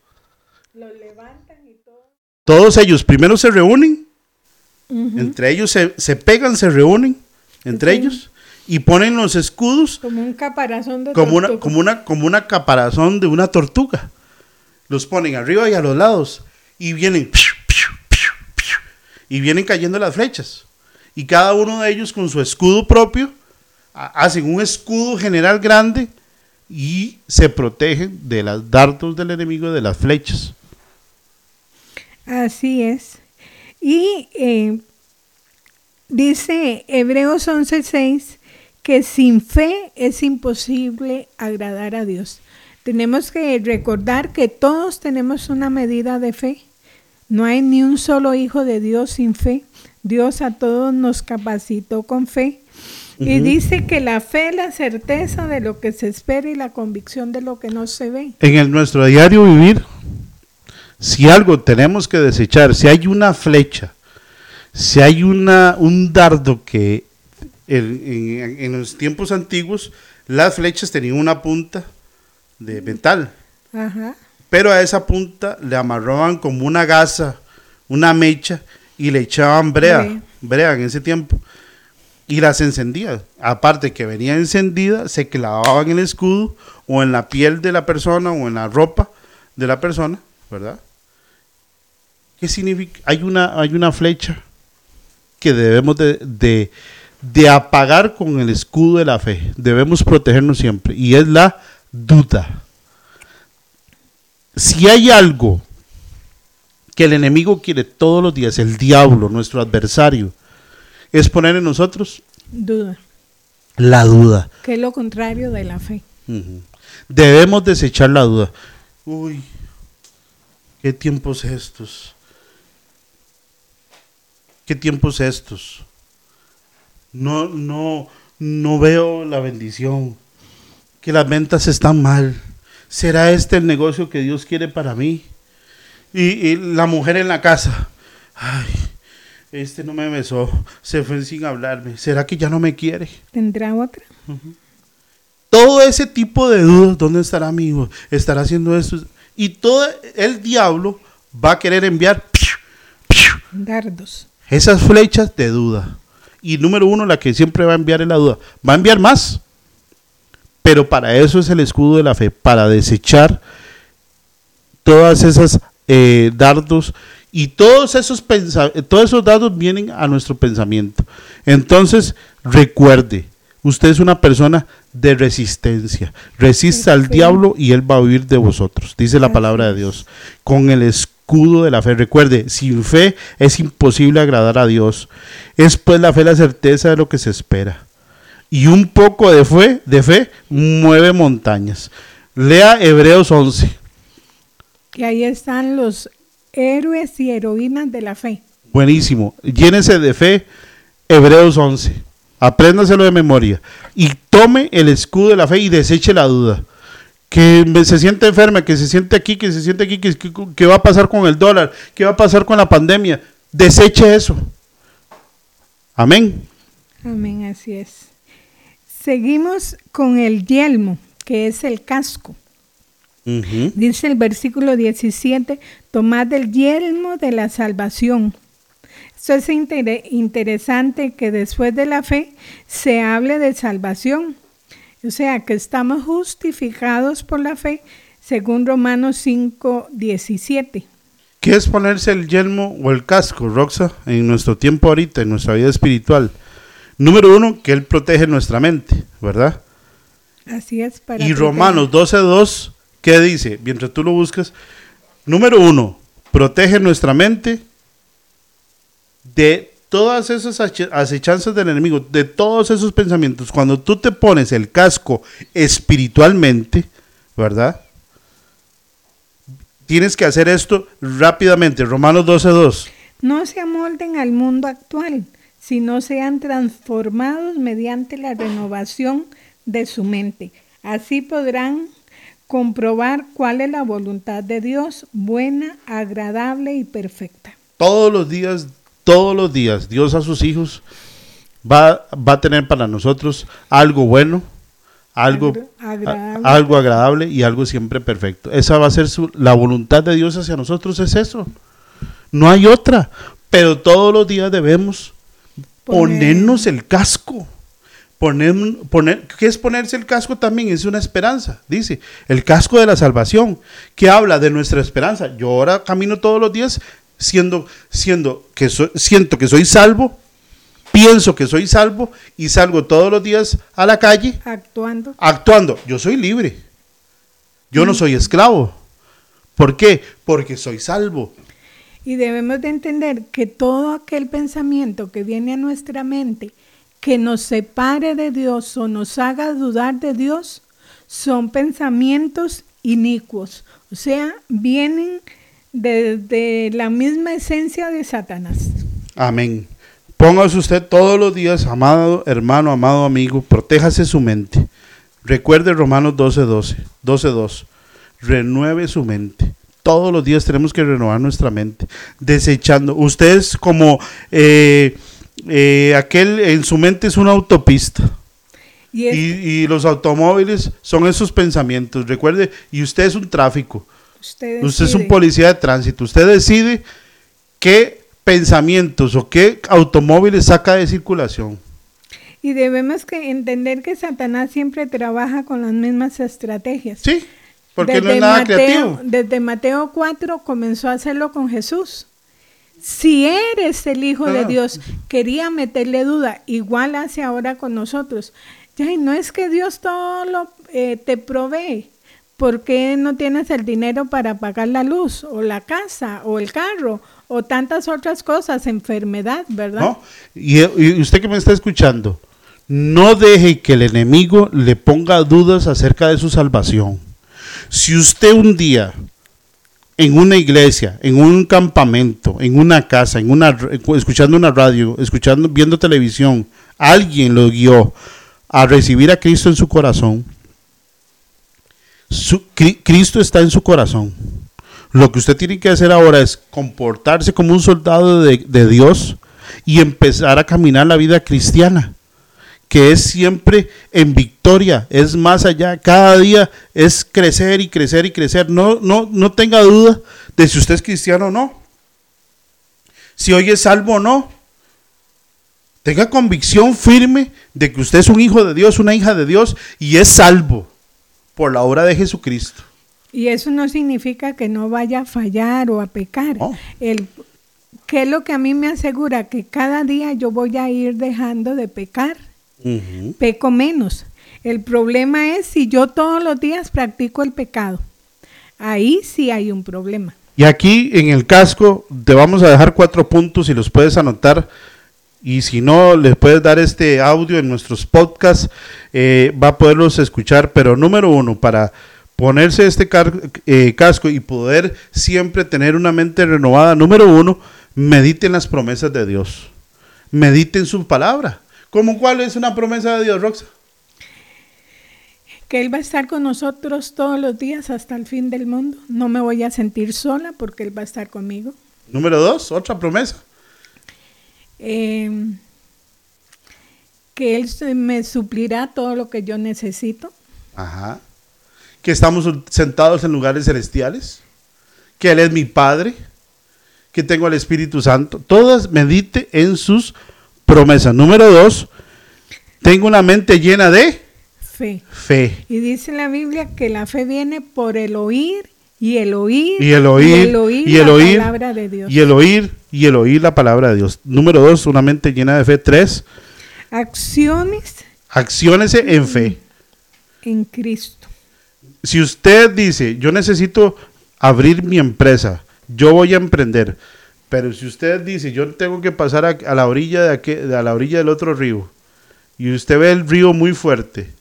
B: Lo levantan y todo.
A: Todos ellos primero se reúnen, entre ellos se, se pegan, se reúnen, entre
B: Sí.
A: ellos, y ponen los escudos
B: Como un caparazón de
A: como una,
B: tortuga.
A: como, una, como una caparazón de una tortuga. Los ponen arriba y a los lados. Y vienen. piu, piu, piu, piu, Y vienen cayendo las flechas. Y cada uno de ellos con su escudo propio ha- hacen un escudo general grande y se protegen de los dardos del enemigo, de las flechas.
B: Así es. Y eh, dice Hebreos 11:6 que sin fe es imposible agradar a Dios. Tenemos que recordar que todos tenemos una medida de fe. No hay ni un solo hijo de Dios sin fe. Dios a todos nos capacitó con fe. Y dice que la fe es la certeza de lo que se espera y la convicción de lo que no se ve.
A: En el, nuestro diario vivir, si algo tenemos que desechar, si hay una flecha, si hay una, un dardo que el- en, en los tiempos antiguos las flechas tenían una punta de metal,
B: Ajá.
A: Pero a esa punta le amarraban como una gasa, una mecha y le echaban brea,
B: Brea.
A: brea en ese tiempo y las encendía. Aparte que venía encendida, se clavaba en el escudo o en la piel de la persona o en la ropa de la persona, ¿verdad? ¿Qué significa? Hay una, hay una flecha que debemos de, de- de apagar con el escudo de la fe. Debemos protegernos siempre. Y es la duda. Si hay algo que el enemigo quiere todos los días, el diablo, nuestro adversario, es poner en nosotros
B: Duda.
A: la duda.
B: Que es lo contrario de la fe.
A: Debemos desechar la duda. Uy, qué tiempos estos. ¿Qué tiempos estos? No, no, no veo la bendición. Que las ventas están mal. ¿Será este el negocio que Dios quiere para mí? Y, y la mujer en la casa. Ay, este no me besó. Se fue sin hablarme. ¿Será que ya no me quiere?
B: ¿Tendrá otra?
A: Todo ese tipo de dudas, ¿dónde estará mi hijo? ¿Estará haciendo esto? Y todo el diablo va a querer enviar piu, piu,
B: Dardos.
A: esas flechas de duda. Y número uno, la que siempre va a enviar es la duda. Va a enviar más. Pero para eso es el escudo de la fe, para desechar todas esas eh, dardos y todos esos, todos esos dardos vienen a nuestro pensamiento. Entonces, recuerde, usted es una persona de resistencia. Resista al diablo y él va a huir de vosotros, dice la palabra de Dios. Con el escudo de la fe. Recuerde, sin fe es imposible agradar a Dios. Es pues la fe la certeza de lo que se espera. Y un poco de fe, de fe mueve montañas. Lea Hebreos 11.
B: Que ahí están los héroes y heroínas de la fe.
A: Buenísimo. Llénese de fe Hebreos 11. Apréndaselo de memoria. Y tome el escudo de la fe y deseche la duda. Que se siente enferma, que se siente aquí, que se siente aquí, que, que va a pasar con el dólar, que va a pasar con la pandemia. Deseche eso. Amén.
B: Amén, así es. Seguimos con el yelmo, que es el casco. Dice el versículo 17, tomad el yelmo de la salvación. Esto es interesante que después de la fe se hable de salvación. O sea, que estamos justificados por la fe, según Romanos 5, 17.
A: ¿Qué es ponerse el yelmo o el casco, Roxa, en nuestro tiempo ahorita, en nuestra vida espiritual? Número uno, que Él protege nuestra mente, ¿verdad?
B: Así es. Para
A: y Romanos 12.2, ¿qué dice? Mientras tú lo buscas. Número uno, protege nuestra mente de todas esas acechanzas del enemigo, de todos esos pensamientos. Cuando tú te pones el casco espiritualmente, ¿verdad? Tienes que hacer esto rápidamente. Romanos 12.2.
B: No se amolden al mundo actual sino sean transformados mediante la renovación de su mente. Así podrán comprobar cuál es la voluntad de Dios, buena, agradable y perfecta.
A: Todos los días, todos los días, Dios a sus hijos va, va a tener para nosotros algo bueno, algo agradable. algo agradable y algo siempre perfecto. Esa va a ser su, la voluntad de Dios hacia nosotros, es eso. No hay otra, pero todos los días debemos ponernos el casco. Poner, poner, ¿Qué es ponerse el casco también? Es una esperanza, dice, el casco de la salvación, que habla de nuestra esperanza. Yo ahora camino todos los días siendo, siendo que siento que soy salvo, pienso que soy salvo y salgo todos los días a la calle.
B: Actuando.
A: Actuando. Yo soy libre. Yo no mm. soy esclavo. ¿Por qué? Porque soy salvo.
B: Y debemos de entender que todo aquel pensamiento que viene a nuestra mente, que nos separe de Dios o nos haga dudar de Dios, son pensamientos inicuos. O sea, vienen desde la misma esencia de Satanás.
A: Amén. Póngase usted todos los días, amado hermano, amado amigo, protéjase su mente. Recuerde Romanos 12, 12, 12, 2. Renueve su mente todos los días tenemos que renovar nuestra mente, desechando. Usted es como eh, eh, aquel, en su mente es una autopista. Y, los automóviles son esos pensamientos. Recuerde, y usted es un tráfico. Usted, usted es un policía de tránsito. Usted decide qué pensamientos o qué automóviles saca de circulación.
B: Y debemos que entender que Satanás siempre trabaja con las mismas estrategias.
A: Sí. Porque desde no es nada
B: Mateo,
A: creativo.
B: Desde Mateo 4 comenzó a hacerlo con Jesús. Si eres el Hijo de Dios, quería meterle duda, igual hace ahora con nosotros. Ya, no es que Dios todo lo eh, te provee. ¿Por qué no tienes el dinero para pagar la luz o la casa o el carro o tantas otras cosas, enfermedad, verdad? No,
A: y, y usted que me está escuchando, no deje que el enemigo le ponga dudas acerca de su salvación. Si usted un día en una iglesia, en un campamento, en una casa, en una escuchando una radio, escuchando viendo televisión, alguien lo guió a recibir a Cristo en su corazón. Cristo está en su corazón. Lo que usted tiene que hacer ahora es comportarse como un soldado de Dios y empezar a caminar la vida cristiana que es siempre en victoria, es más allá, cada día es crecer y crecer y crecer. No, no, no tenga duda de si usted es cristiano o no. Si hoy es salvo o no. Tenga convicción firme de que usted es un hijo de Dios, una hija de Dios y es salvo por la obra de Jesucristo.
B: Y eso no significa que no vaya a fallar o a pecar. El, ¿Qué es lo que a mí me asegura? Que cada día yo voy a ir dejando de pecar peco menos. El problema es si yo todos los días practico el pecado. Ahí sí hay un problema.
A: Y aquí en el casco te vamos a dejar cuatro puntos y los puedes anotar. Y si no, les puedes dar este audio en nuestros podcasts, eh, va a poderlos escuchar. Pero número uno, para ponerse este eh, casco y poder siempre tener una mente renovada, número uno, medite en las promesas de Dios medite en su palabra. ¿Cómo cuál es una promesa de Dios, Roxa?
B: Que Él va a estar con nosotros todos los días hasta el fin del mundo. No me voy a sentir sola porque Él va a estar conmigo.
A: Número dos, otra promesa.
B: Eh, que Él me suplirá todo lo que yo necesito.
A: Ajá. Que estamos sentados en lugares celestiales. Que Él es mi Padre. Que tengo al Espíritu Santo. Todas medite en sus promesas. Número dos, tengo una mente llena de
B: Fe.
A: fe.
B: Y dice la Biblia que la fe viene por el oír y el oír
A: Y el oír,
B: y el oír,
A: y el
B: la
A: oír,
B: palabra de Dios.
A: Y el oír, y el oír la palabra de Dios. Número dos, una mente llena de fe. Tres,
B: Acciones
A: acciónese en fe.
B: en Cristo.
A: Si usted dice, yo necesito abrir mi empresa, yo voy a emprender, pero si usted dice, yo tengo que pasar a, la orilla de a la orilla del otro río, y usted ve el río muy fuerte,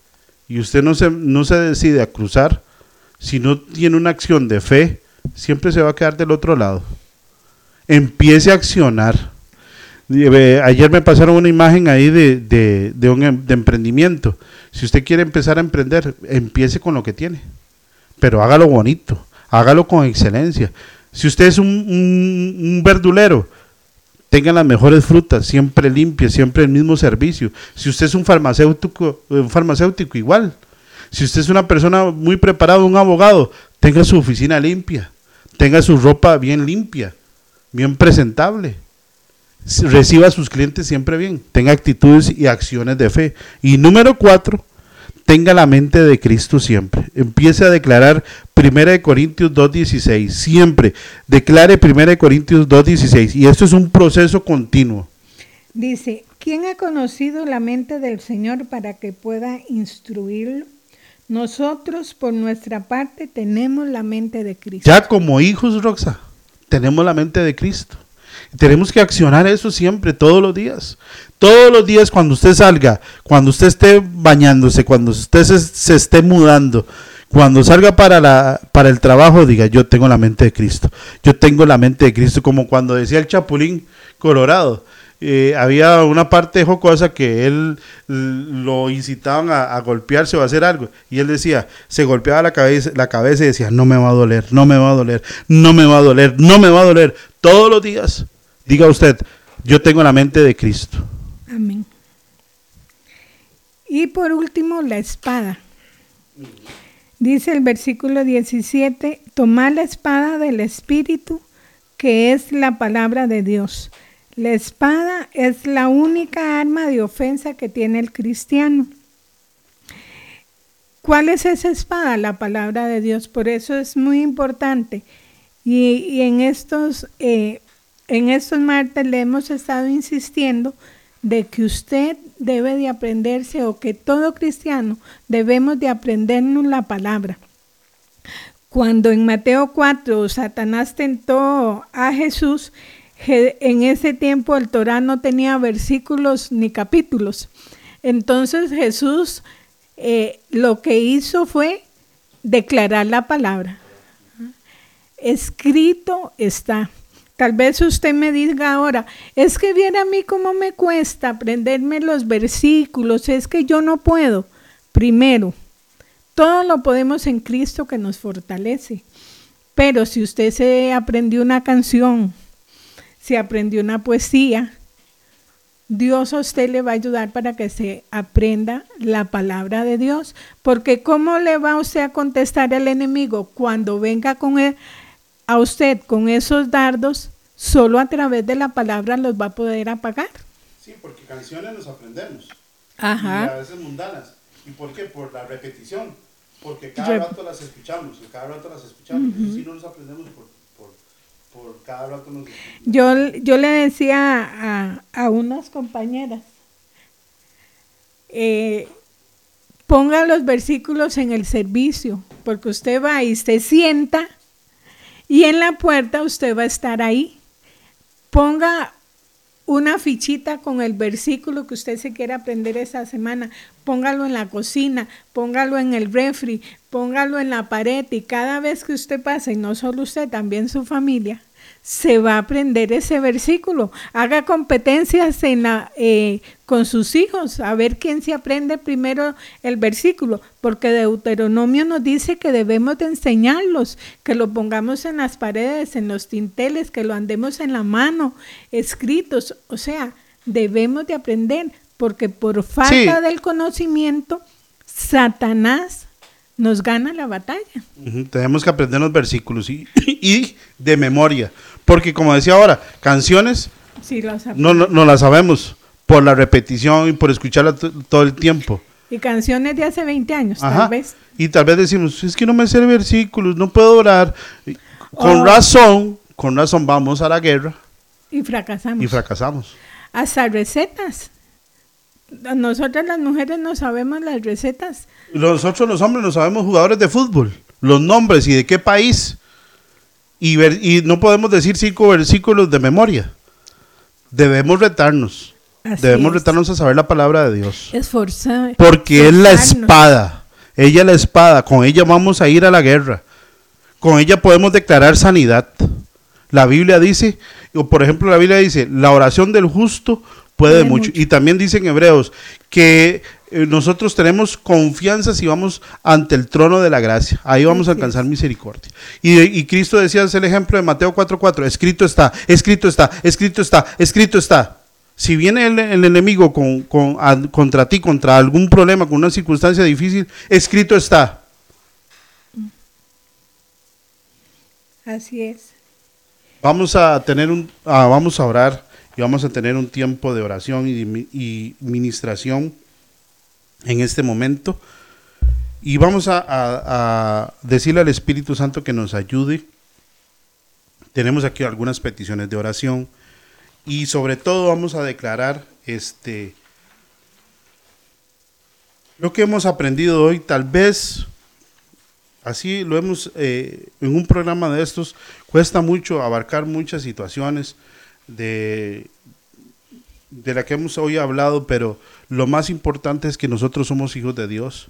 A: y usted no se, no se decide a cruzar, si no tiene una acción de fe, siempre se va a quedar del otro lado. Empiece a accionar. Eh, Ayer me pasaron una imagen ahí de, de- de un em- de emprendimiento. Si usted quiere empezar a emprender, empiece con lo que tiene, pero hágalo bonito, hágalo con excelencia. Si usted es un, verdulero, tenga las mejores frutas, siempre limpias, siempre el mismo servicio. Si usted es un farmacéutico, un farmacéutico igual. Si usted es una persona muy preparada, un abogado, tenga su oficina limpia, tenga su ropa bien limpia, bien presentable. Reciba a sus clientes siempre bien, tenga actitudes y acciones de fe. Y número cuatro, tenga la mente de Cristo siempre. Empiece a declarar 1 Corintios 2.16, siempre. Declare 1 Corintios 2.16. Y esto es un proceso continuo.
B: Dice, ¿quién ha conocido la mente del Señor para que pueda instruirlo? Nosotros, por nuestra parte, tenemos la mente de Cristo.
A: Ya como hijos, Roxa, tenemos la mente de Cristo. Tenemos que accionar eso siempre, todos los días. Todos los días cuando usted salga, cuando usted esté bañándose, cuando usted se, esté mudando, cuando salga para, la, para el trabajo, diga, yo tengo la mente de Cristo. Yo tengo la mente de Cristo, como cuando decía el Chapulín Colorado. eh, había una parte jocosa que él lo incitaban a, a golpearse o a hacer algo. Y él decía, se golpeaba la cabeza, la cabeza y decía, no me va a doler, no me va a doler, no me va a doler, no me va a doler. Todos los días, diga usted, yo tengo la mente de Cristo.
B: Amén. Y por último, la espada. Dice el versículo 17, tomar la espada del Espíritu, que es la palabra de Dios. La espada es la única arma de ofensa que tiene el cristiano. ¿Cuál es esa espada? La palabra de Dios. Por eso es muy importante. Y, y en estos, eh, en estos martes le hemos estado insistiendo de que usted debe de aprenderse o que todo cristiano debemos de aprendernos la palabra. Cuando en Mateo 4 Satanás tentó a Jesús, je- en ese tiempo el Torah no tenía versículos ni capítulos. Entonces Jesús eh, lo que hizo fue declarar la palabra. Escrito está. Tal vez usted me diga ahora, es que viera a mí cómo me cuesta aprenderme los versículos, es que yo no puedo. Primero, todo lo podemos en Cristo que nos fortalece. Pero si usted se aprendió una canción, si aprendió una poesía, Dios a usted le va a ayudar para que se aprenda la palabra de Dios. Porque ¿cómo le va usted a contestar al enemigo cuando venga con él, a usted con esos dardos? Solo a través de la palabra los va a poder apagar.
A: Sí, porque canciones nos aprendemos.
B: Ajá.
A: Y a veces mundanas. ¿Y por qué? Por la repetición. Porque cada
B: Rep-
A: rato las escuchamos, cada rato las escuchamos. Eso sí no nos aprendemos por, por, por cada rato nos
B: Yo, yo le decía a, a unas compañeras, eh, ponga los versículos en el servicio, porque usted va y se sienta y en la puerta usted va a estar ahí. Ponga una fichita con el versículo que usted se quiere aprender esa semana, póngalo en la cocina, póngalo en el refri, póngalo en la pared y cada vez que usted pasa, y no solo usted, también su familia, se va a aprender ese versículo. Haga competencias en la, eh, con sus hijos, a ver quién se aprende primero el versículo, porque Deuteronomio nos dice que debemos de enseñarlos, que lo pongamos en las paredes, en los tinteles, que lo andemos en la mano, escritos, o sea, debemos de aprender, porque por falta del conocimiento, Satanás nos gana la batalla.
A: Tenemos que aprender los versículos y, y de memoria. Porque como decía ahora, canciones no, no, las sabemos por la repetición y por escucharla todo el tiempo.
B: Y canciones de hace 20 años, tal vez.
A: Y tal vez decimos, es que no me sé versículos, no puedo orar. Con oh. razón, con razón vamos a la guerra.
B: Y fracasamos.
A: Y fracasamos.
B: Hasta recetas. Nosotras las mujeres no sabemos las recetas.
A: Nosotros los hombres no sabemos jugadores de fútbol, los nombres y de qué país y, ver, y no podemos decir cinco versículos de memoria. Debemos retarnos. Debemos retarnos a saber la palabra de Dios.
B: Esforzar.
A: Porque es la espada. Ella es la espada. Con ella vamos a ir a la guerra. Con ella podemos declarar sanidad. La Biblia dice, o por ejemplo la Biblia dice, la oración del justo puede, mucho. Y también dice en Hebreos que nosotros tenemos confianza si vamos ante el trono de la gracia. Ahí vamos a alcanzar misericordia. Y, Cristo decía, es el ejemplo de Mateo 4:4, escrito está, escrito está, escrito está, escrito está. Si viene el, enemigo con, contra ti, contra algún problema, con una circunstancia difícil, escrito está.
B: Así es.
A: Vamos a tener un, ah, vamos a orar y vamos a tener un tiempo de oración y, y ministración en este momento. Y vamos a, decirle al Espíritu Santo que nos ayude. Tenemos aquí algunas peticiones de oración. Y sobre todo vamos a declarar este lo que hemos aprendido hoy. Tal vez así lo hemos eh, en un programa de estos. Cuesta mucho abarcar muchas situaciones de, de la que hemos hoy hablado, pero lo más importante es que nosotros somos hijos de Dios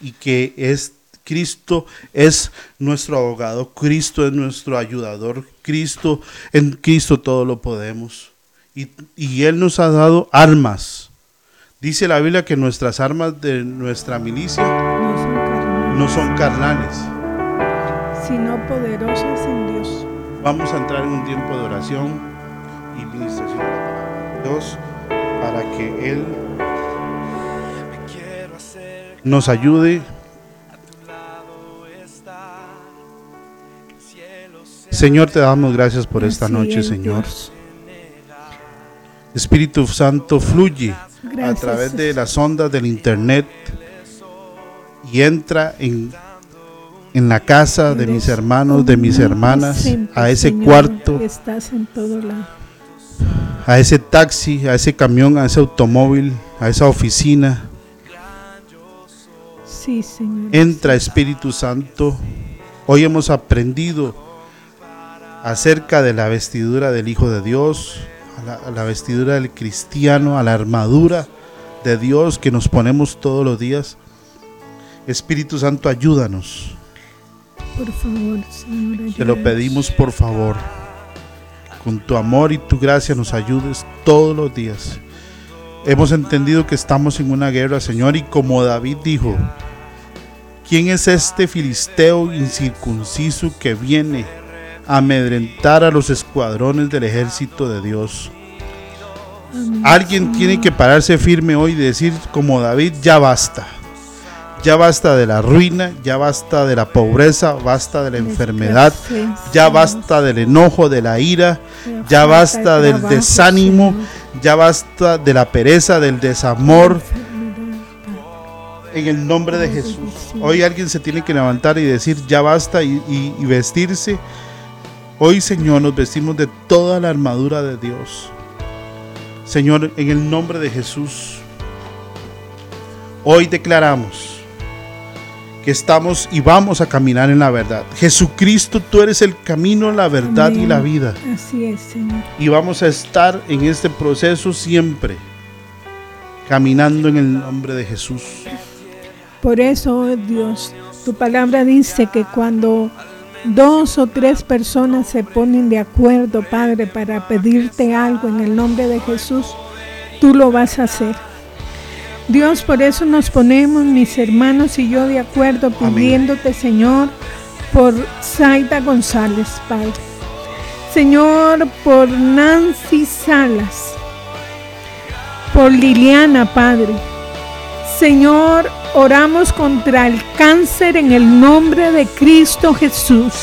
A: y que es Cristo es nuestro abogado, Cristo es nuestro ayudador, Cristo, en Cristo todo lo podemos. Y, y, Él nos ha dado armas. Dice la Biblia que nuestras armas de nuestra milicia no son carnales,
B: sino poderosas en Dios.
A: Vamos a entrar en un tiempo de oración y ministración para que Él nos ayude. Señor, te damos gracias por esta noche, Señor. Espíritu Santo, fluye a través de las ondas del Internet y entra en, en la casa de mis hermanos, de mis hermanas, a ese cuarto, a ese taxi, a ese camión, a ese automóvil, a esa oficina Entra Espíritu Santo. Hoy hemos aprendido acerca de la vestidura del Hijo de Dios, a la, vestidura del cristiano, a la armadura de Dios que nos ponemos todos los días. Espíritu Santo, ayúdanos.
B: Por favor, Señor.
A: Te lo pedimos por favor. Con tu amor y tu gracia nos ayudes todos los días. Hemos entendido que estamos en una guerra, Señor, y como David dijo, ¿Quién es este filisteo incircunciso que viene a amedrentar a los escuadrones del ejército de Dios? Alguien tiene que pararse firme hoy y decir como David, ya basta. Ya basta de la ruina, ya basta de la pobreza, basta de la enfermedad, ya basta del enojo, de la ira, ya basta del desánimo, ya basta de la pereza, del desamor, en el nombre de Jesús. Hoy alguien se tiene que levantar y decir, ya basta y, vestirse. Hoy, Señor, nos vestimos de toda la armadura de Dios. Señor, en el nombre de Jesús, hoy declaramos que estamos y vamos a caminar en la verdad. Jesucristo, tú eres el camino, la verdad y la vida.
B: Así es, Señor.
A: Y vamos a estar en este proceso siempre, caminando en el nombre de Jesús.
B: Por eso, Dios, tu palabra dice que cuando dos o tres personas se ponen de acuerdo, Padre, para pedirte algo en el nombre de Jesús, tú lo vas a hacer. Dios, por eso nos ponemos, mis hermanos y yo, de acuerdo, pidiéndote, Señor, por Zaida González, Padre. Señor, por Nancy Salas, por Liliana, Padre. Señor, oramos contra el cáncer en el nombre de Cristo Jesús.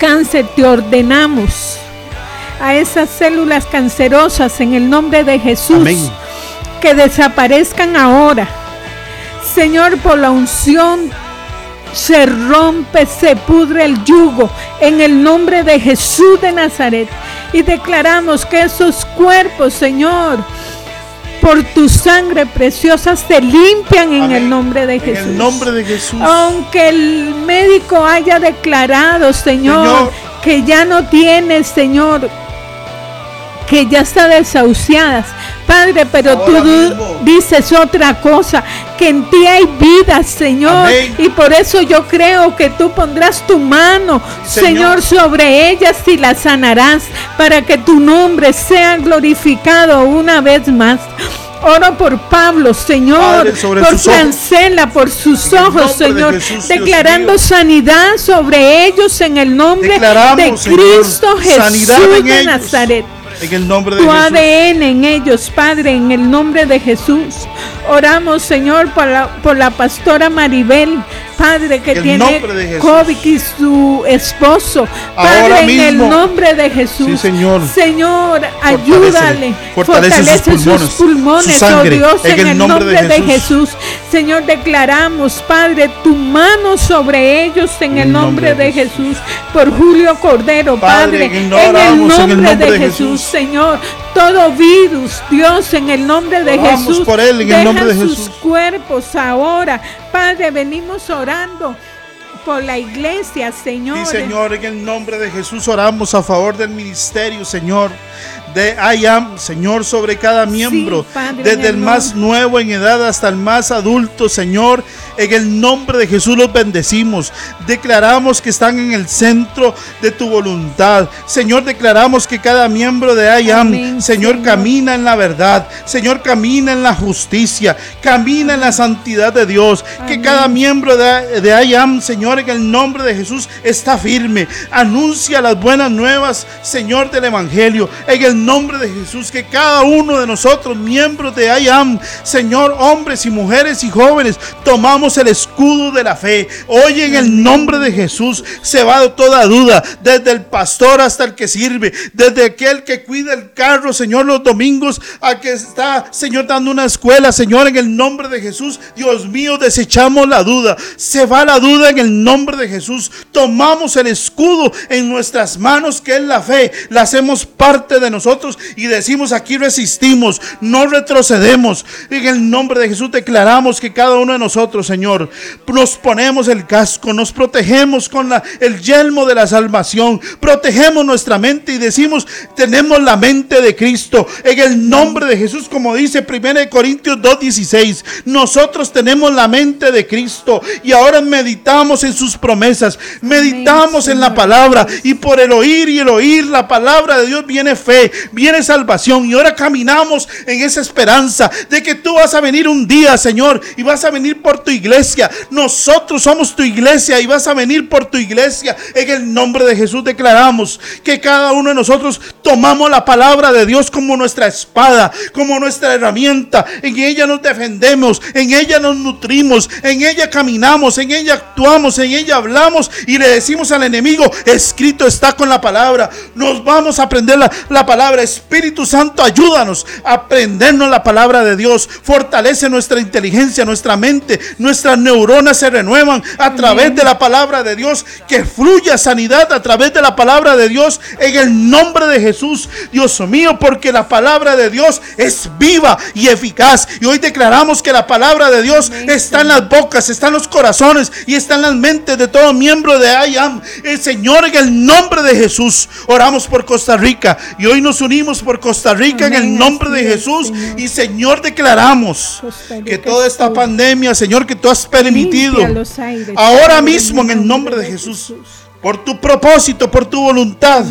B: Cáncer, te ordenamos a esas células cancerosas en el nombre de Jesús. Amén que desaparezcan ahora. Señor, por la unción se rompe, se pudre el yugo en el nombre de Jesús de Nazaret. Y declaramos que esos cuerpos, Señor, por tu sangre preciosa se limpian en el nombre de Jesús. En
A: el nombre de Jesús.
B: Aunque el médico haya declarado, Señor, que ya no tiene, Señor, que ya está desahuciadas. Padre, pero tú dices otra cosa, que en ti hay vida, Señor. Y por eso yo creo que tú pondrás tu mano, Señor. sobre ellas y las sanarás, para que tu nombre sea glorificado una vez más. Oro por Pablo, Señor, por Francela, por sus ojos, Señor, declarando sanidad sobre ellos en el nombre de Cristo Jesús de Nazaret.
A: En el nombre
B: de tu ADN en ellos, Padre, en el nombre de Jesús. Oramos, Señor, por la, por la pastora Maribel, Padre, que tiene COVID y su esposo. Padre, en el nombre de Jesús.
A: Señor.
B: Señor, ayúdale. Fortalece, sus pulmones, oh Dios, en, el nombre, de, Jesús. Señor, declaramos, Padre, tu mano sobre ellos en el nombre, de, Jesús. Por Julio Cordero, Padre, en, el nombre, de, Jesús, Señor. Todo virus, Dios, en el nombre de Jesús.
A: por él, en el nombre de Jesús.
B: sus cuerpos ahora. Padre, venimos orando por la iglesia, Señor.
A: Sí, Señor, en el nombre de Jesús oramos a favor del ministerio, Señor de I Señor, sobre cada miembro, desde el, más nuevo en edad hasta el más adulto, Señor. En el nombre de Jesús los bendecimos. Declaramos que están en el centro de tu voluntad. Señor, declaramos que cada miembro de I Señor, camina en la verdad. Señor, camina en la justicia. Camina en la santidad de Dios. Que cada miembro de, de Señor, en el nombre de Jesús, está firme. Anuncia las buenas nuevas, Señor, del Evangelio. En el nombre de Jesús, que cada uno de nosotros, miembros de IAM, Señor, hombres y mujeres y jóvenes, tomamos el escudo de la fe. Hoy en el nombre de Jesús se va toda duda, desde el pastor hasta el que sirve, desde aquel que cuida el carro, Señor, los domingos, a que está, Señor, dando una escuela, Señor, en el nombre de Jesús. Dios mío, desechamos la duda. Se va la duda en el nombre de Jesús. Tomamos el escudo en nuestras manos, que es la fe. La hacemos parte de nosotros y decimos aquí resistimos, no retrocedemos. En el nombre de Jesús declaramos que cada uno de nosotros, Señor, nos ponemos el casco, nos protegemos con la, el yelmo de la salvación, protegemos nuestra mente y decimos, tenemos la mente de Cristo. En el nombre de Jesús, como dice 1 Corintios 2.16, nosotros tenemos la mente de Cristo y ahora meditamos en sus promesas, meditamos en la palabra y por el oír y el oír la palabra de Dios viene fe, viene salvación y ahora caminamos en esa esperanza de que tú vas a venir un día, Señor, y vas a venir por tu iglesia. Nosotros somos tu iglesia y vas a venir por tu iglesia. En el nombre de Jesús declaramos que cada uno de nosotros tomamos la palabra de Dios como nuestra espada, como nuestra herramienta. En ella nos defendemos, en ella nos nutrimos, en ella caminamos, en ella actuamos, en ella hablamos y le decimos al enemigo, escrito está con la palabra. Nos vamos a aprender la, la palabra Espíritu Santo, ayúdanos a aprendernos la palabra de Dios. Fortalece nuestra inteligencia, nuestra mente, nuestras neuronas se renuevan a través de la palabra de Dios. Que fluya sanidad a través de la palabra de Dios en el nombre de Jesús. Jesús, Dios mío, porque la palabra de Dios es viva y eficaz. Y hoy declaramos que la palabra de Dios está en las bocas, está en los corazones y está en las mentes de todo miembro de IAM. El Señor, en el nombre de Jesús, oramos por Costa Rica y hoy nos unimos por Costa Rica en el nombre de Jesús. Y Señor, declaramos que toda esta pandemia, Señor, que tú has permitido, ahora mismo en el nombre de Jesús por tu propósito, por tu voluntad.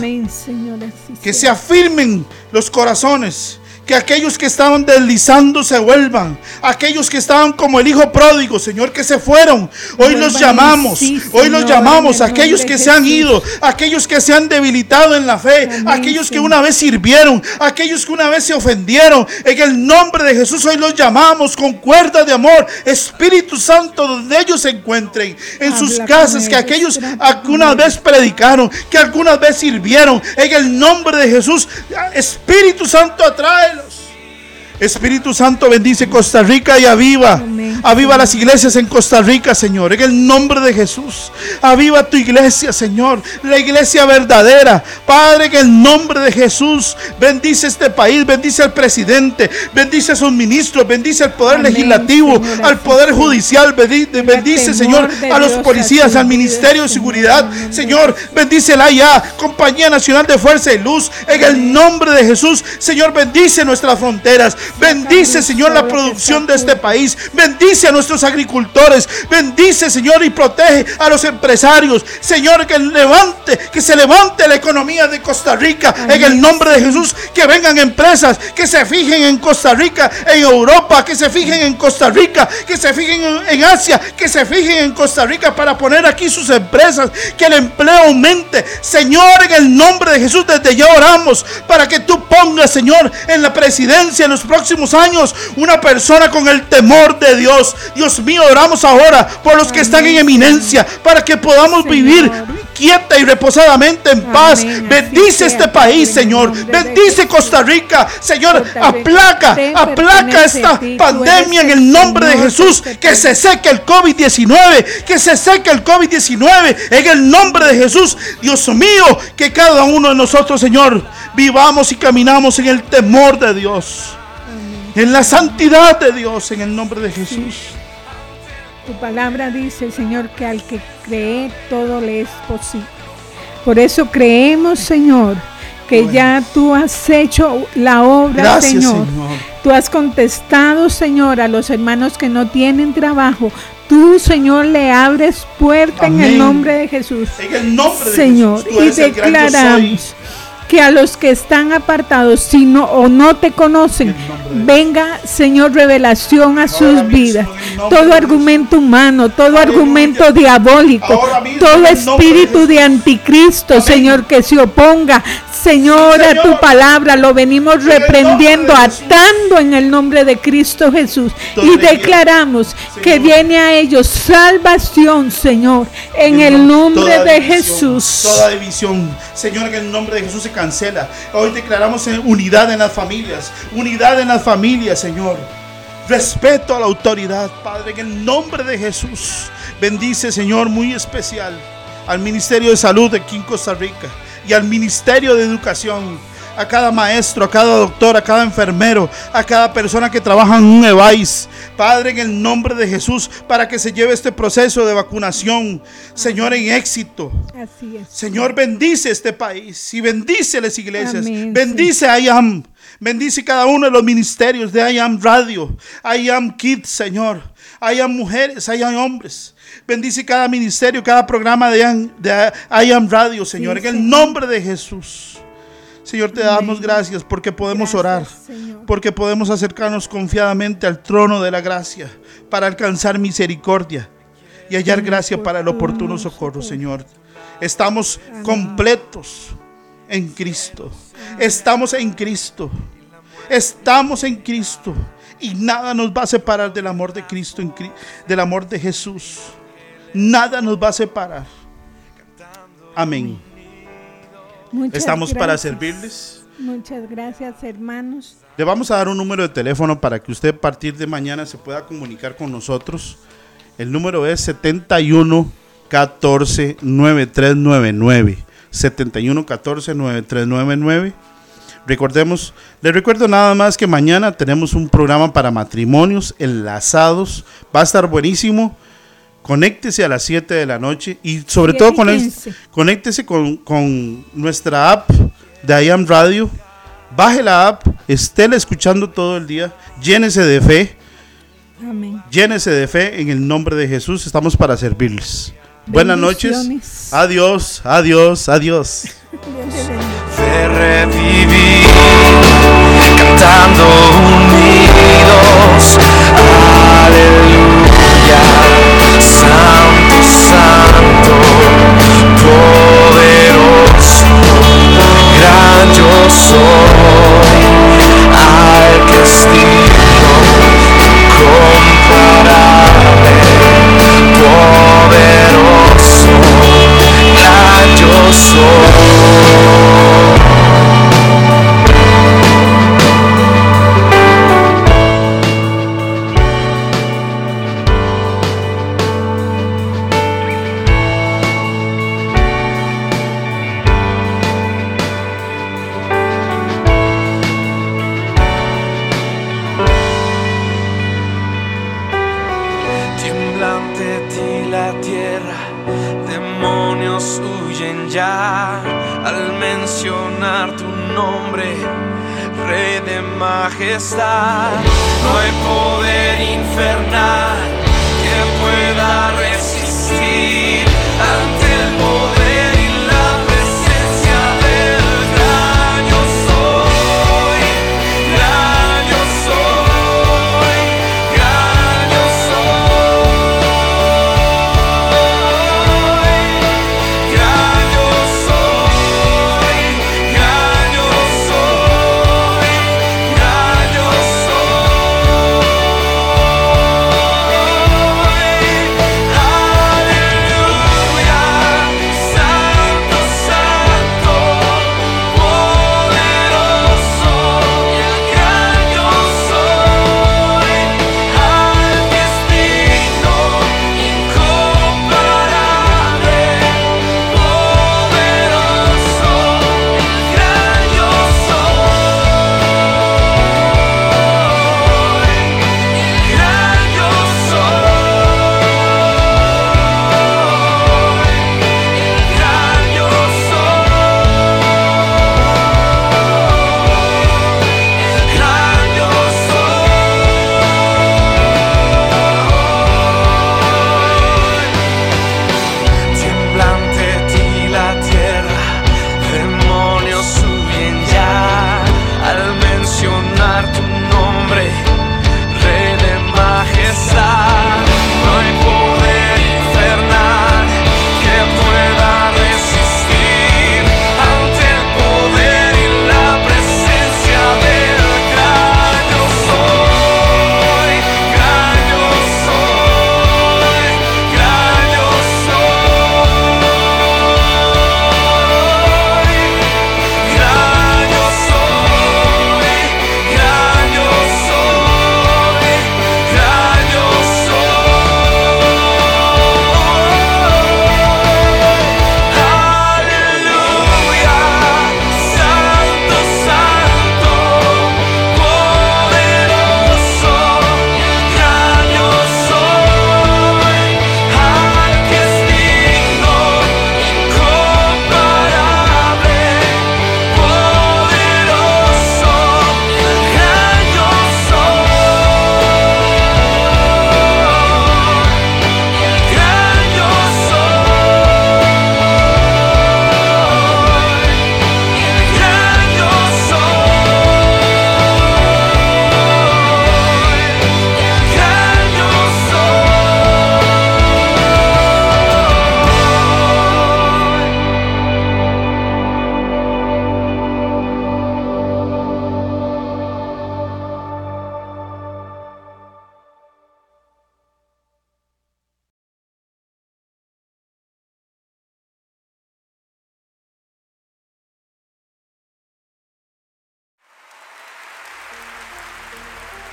A: que se afirmen los corazones que aquellos que estaban deslizando se vuelvan. Aquellos que estaban como el hijo pródigo, Señor, que se fueron. Hoy los llamamos. hoy los llamamos. Aquellos que se han ido. Aquellos que se han debilitado en la fe. aquellos que una vez sirvieron. Aquellos que una vez se ofendieron. En el nombre de Jesús hoy los llamamos con cuerda de amor. Espíritu Santo, donde ellos se encuentren. En sus casas. Que aquellos alguna vez predicaron. Que alguna vez sirvieron. En el nombre de Jesús. Espíritu Santo atrae Espíritu Santo bendice Costa Rica y aviva. Aviva las iglesias en Costa Rica, Señor. En el nombre de Jesús. Aviva tu iglesia, Señor. La iglesia verdadera. Padre, en el nombre de Jesús. Bendice este país. Bendice al presidente. Bendice a sus ministros. Bendice al poder legislativo. al poder judicial. Bendice, Señor, a los policías. Al ministerio de seguridad. Señor, bendice la IA. Compañía Nacional de Fuerza y Luz. En el nombre de Jesús. Señor, bendice nuestras fronteras. Bendice, Señor, la producción de este país. Bendice a nuestros agricultores. Bendice, Señor, y protege a los empresarios. Señor, que levante, que se levante la economía de Costa Rica en el nombre de Jesús. Que vengan empresas que se fijen en Costa Rica, en Europa, que se fijen en Costa Rica, que se fijen en Asia, que se fijen en Costa Rica para poner aquí sus empresas. Que el empleo aumente. Señor, en el nombre de Jesús, desde ya oramos para que tú pongas, Señor, en la presidencia, en los próximos años una persona con el temor de Dios. Dios mío, oramos ahora por los que están en eminencia para que podamos vivir quieta y reposadamente en paz. Bendice este país, Señor. Bendice Costa Rica. Señor, aplaca, aplaca esta pandemia en el nombre de Jesús. Que se seque el COVID-19. Que se seque el COVID-19 en el nombre de Jesús. Dios mío, que cada uno de nosotros, Señor, vivamos y caminamos en el temor de Dios en la santidad de Dios, en el nombre de Jesús.
B: Tu palabra dice, Señor, que al que cree todo le es posible. Por eso creemos, Señor, que ya tú has hecho la obra, Señor. Tú has contestado, Señor, a los hermanos que no tienen trabajo. Tú, Señor, le abres puerta en el nombre de Jesús.
A: En el nombre de
B: Señor,
A: Jesús.
B: y declaramos que a los que están apartados, si no o no te conocen, venga, Señor, revelación a sus vidas. Todo argumento humano, todo argumento diabólico, todo espíritu de anticristo, Señor, que se oponga, Señor, a tu palabra lo venimos reprendiendo, atando en el nombre de Cristo Jesús. Y declaramos que viene a ellos salvación, Señor, en el nombre de Jesús.
A: Toda división, Señor, en el nombre de Jesús se cancela. Hoy declaramos unidad en las familias, unidad en las familias, Señor. Respeto a la autoridad, Padre, en el nombre de Jesús. Bendice, Señor, muy especial al Ministerio de Salud de aquí en Costa Rica y al Ministerio de Educación, a cada maestro, a cada doctor, a cada enfermero, a cada persona que trabaja en un EVAIS. Padre, en el nombre de Jesús, para que se lleve este proceso de vacunación, Señor, en éxito. Así es. Señor, bendice este país y bendice las iglesias. bendice a IAM. Bendice cada uno de los ministerios de IAM Radio, IAM Kids, Señor. IAM mujeres, IAM hombres. Bendice cada ministerio, cada programa de, I Am Radio, Señor, en el nombre de Jesús. Señor, te damos gracias porque podemos orar, porque podemos acercarnos confiadamente al trono de la gracia para alcanzar misericordia y hallar gracia para el oportuno socorro, Señor. Estamos completos en Cristo. Estamos en Cristo. Estamos en Cristo. Y nada nos va a separar del amor de Cristo, del amor de Jesús. Nada nos va a separar. Amén. Estamos para servirles.
B: Muchas gracias, hermanos.
A: Le vamos a dar un número de teléfono para que usted a partir de mañana se pueda comunicar con nosotros. El número es 71 14 9399. 71 14 9399.
C: Recordemos, les recuerdo nada más que mañana tenemos un programa para matrimonios enlazados. Va a estar buenísimo. Conéctese a las 7 de la noche y sobre todo conéctese con, con nuestra app de IAM Radio. Baje la app, estéla escuchando todo el día, llénese de fe. Amén. Llénese de fe en el nombre de Jesús. Estamos para servirles. Buenas noches. Adiós, adiós, adiós. (laughs)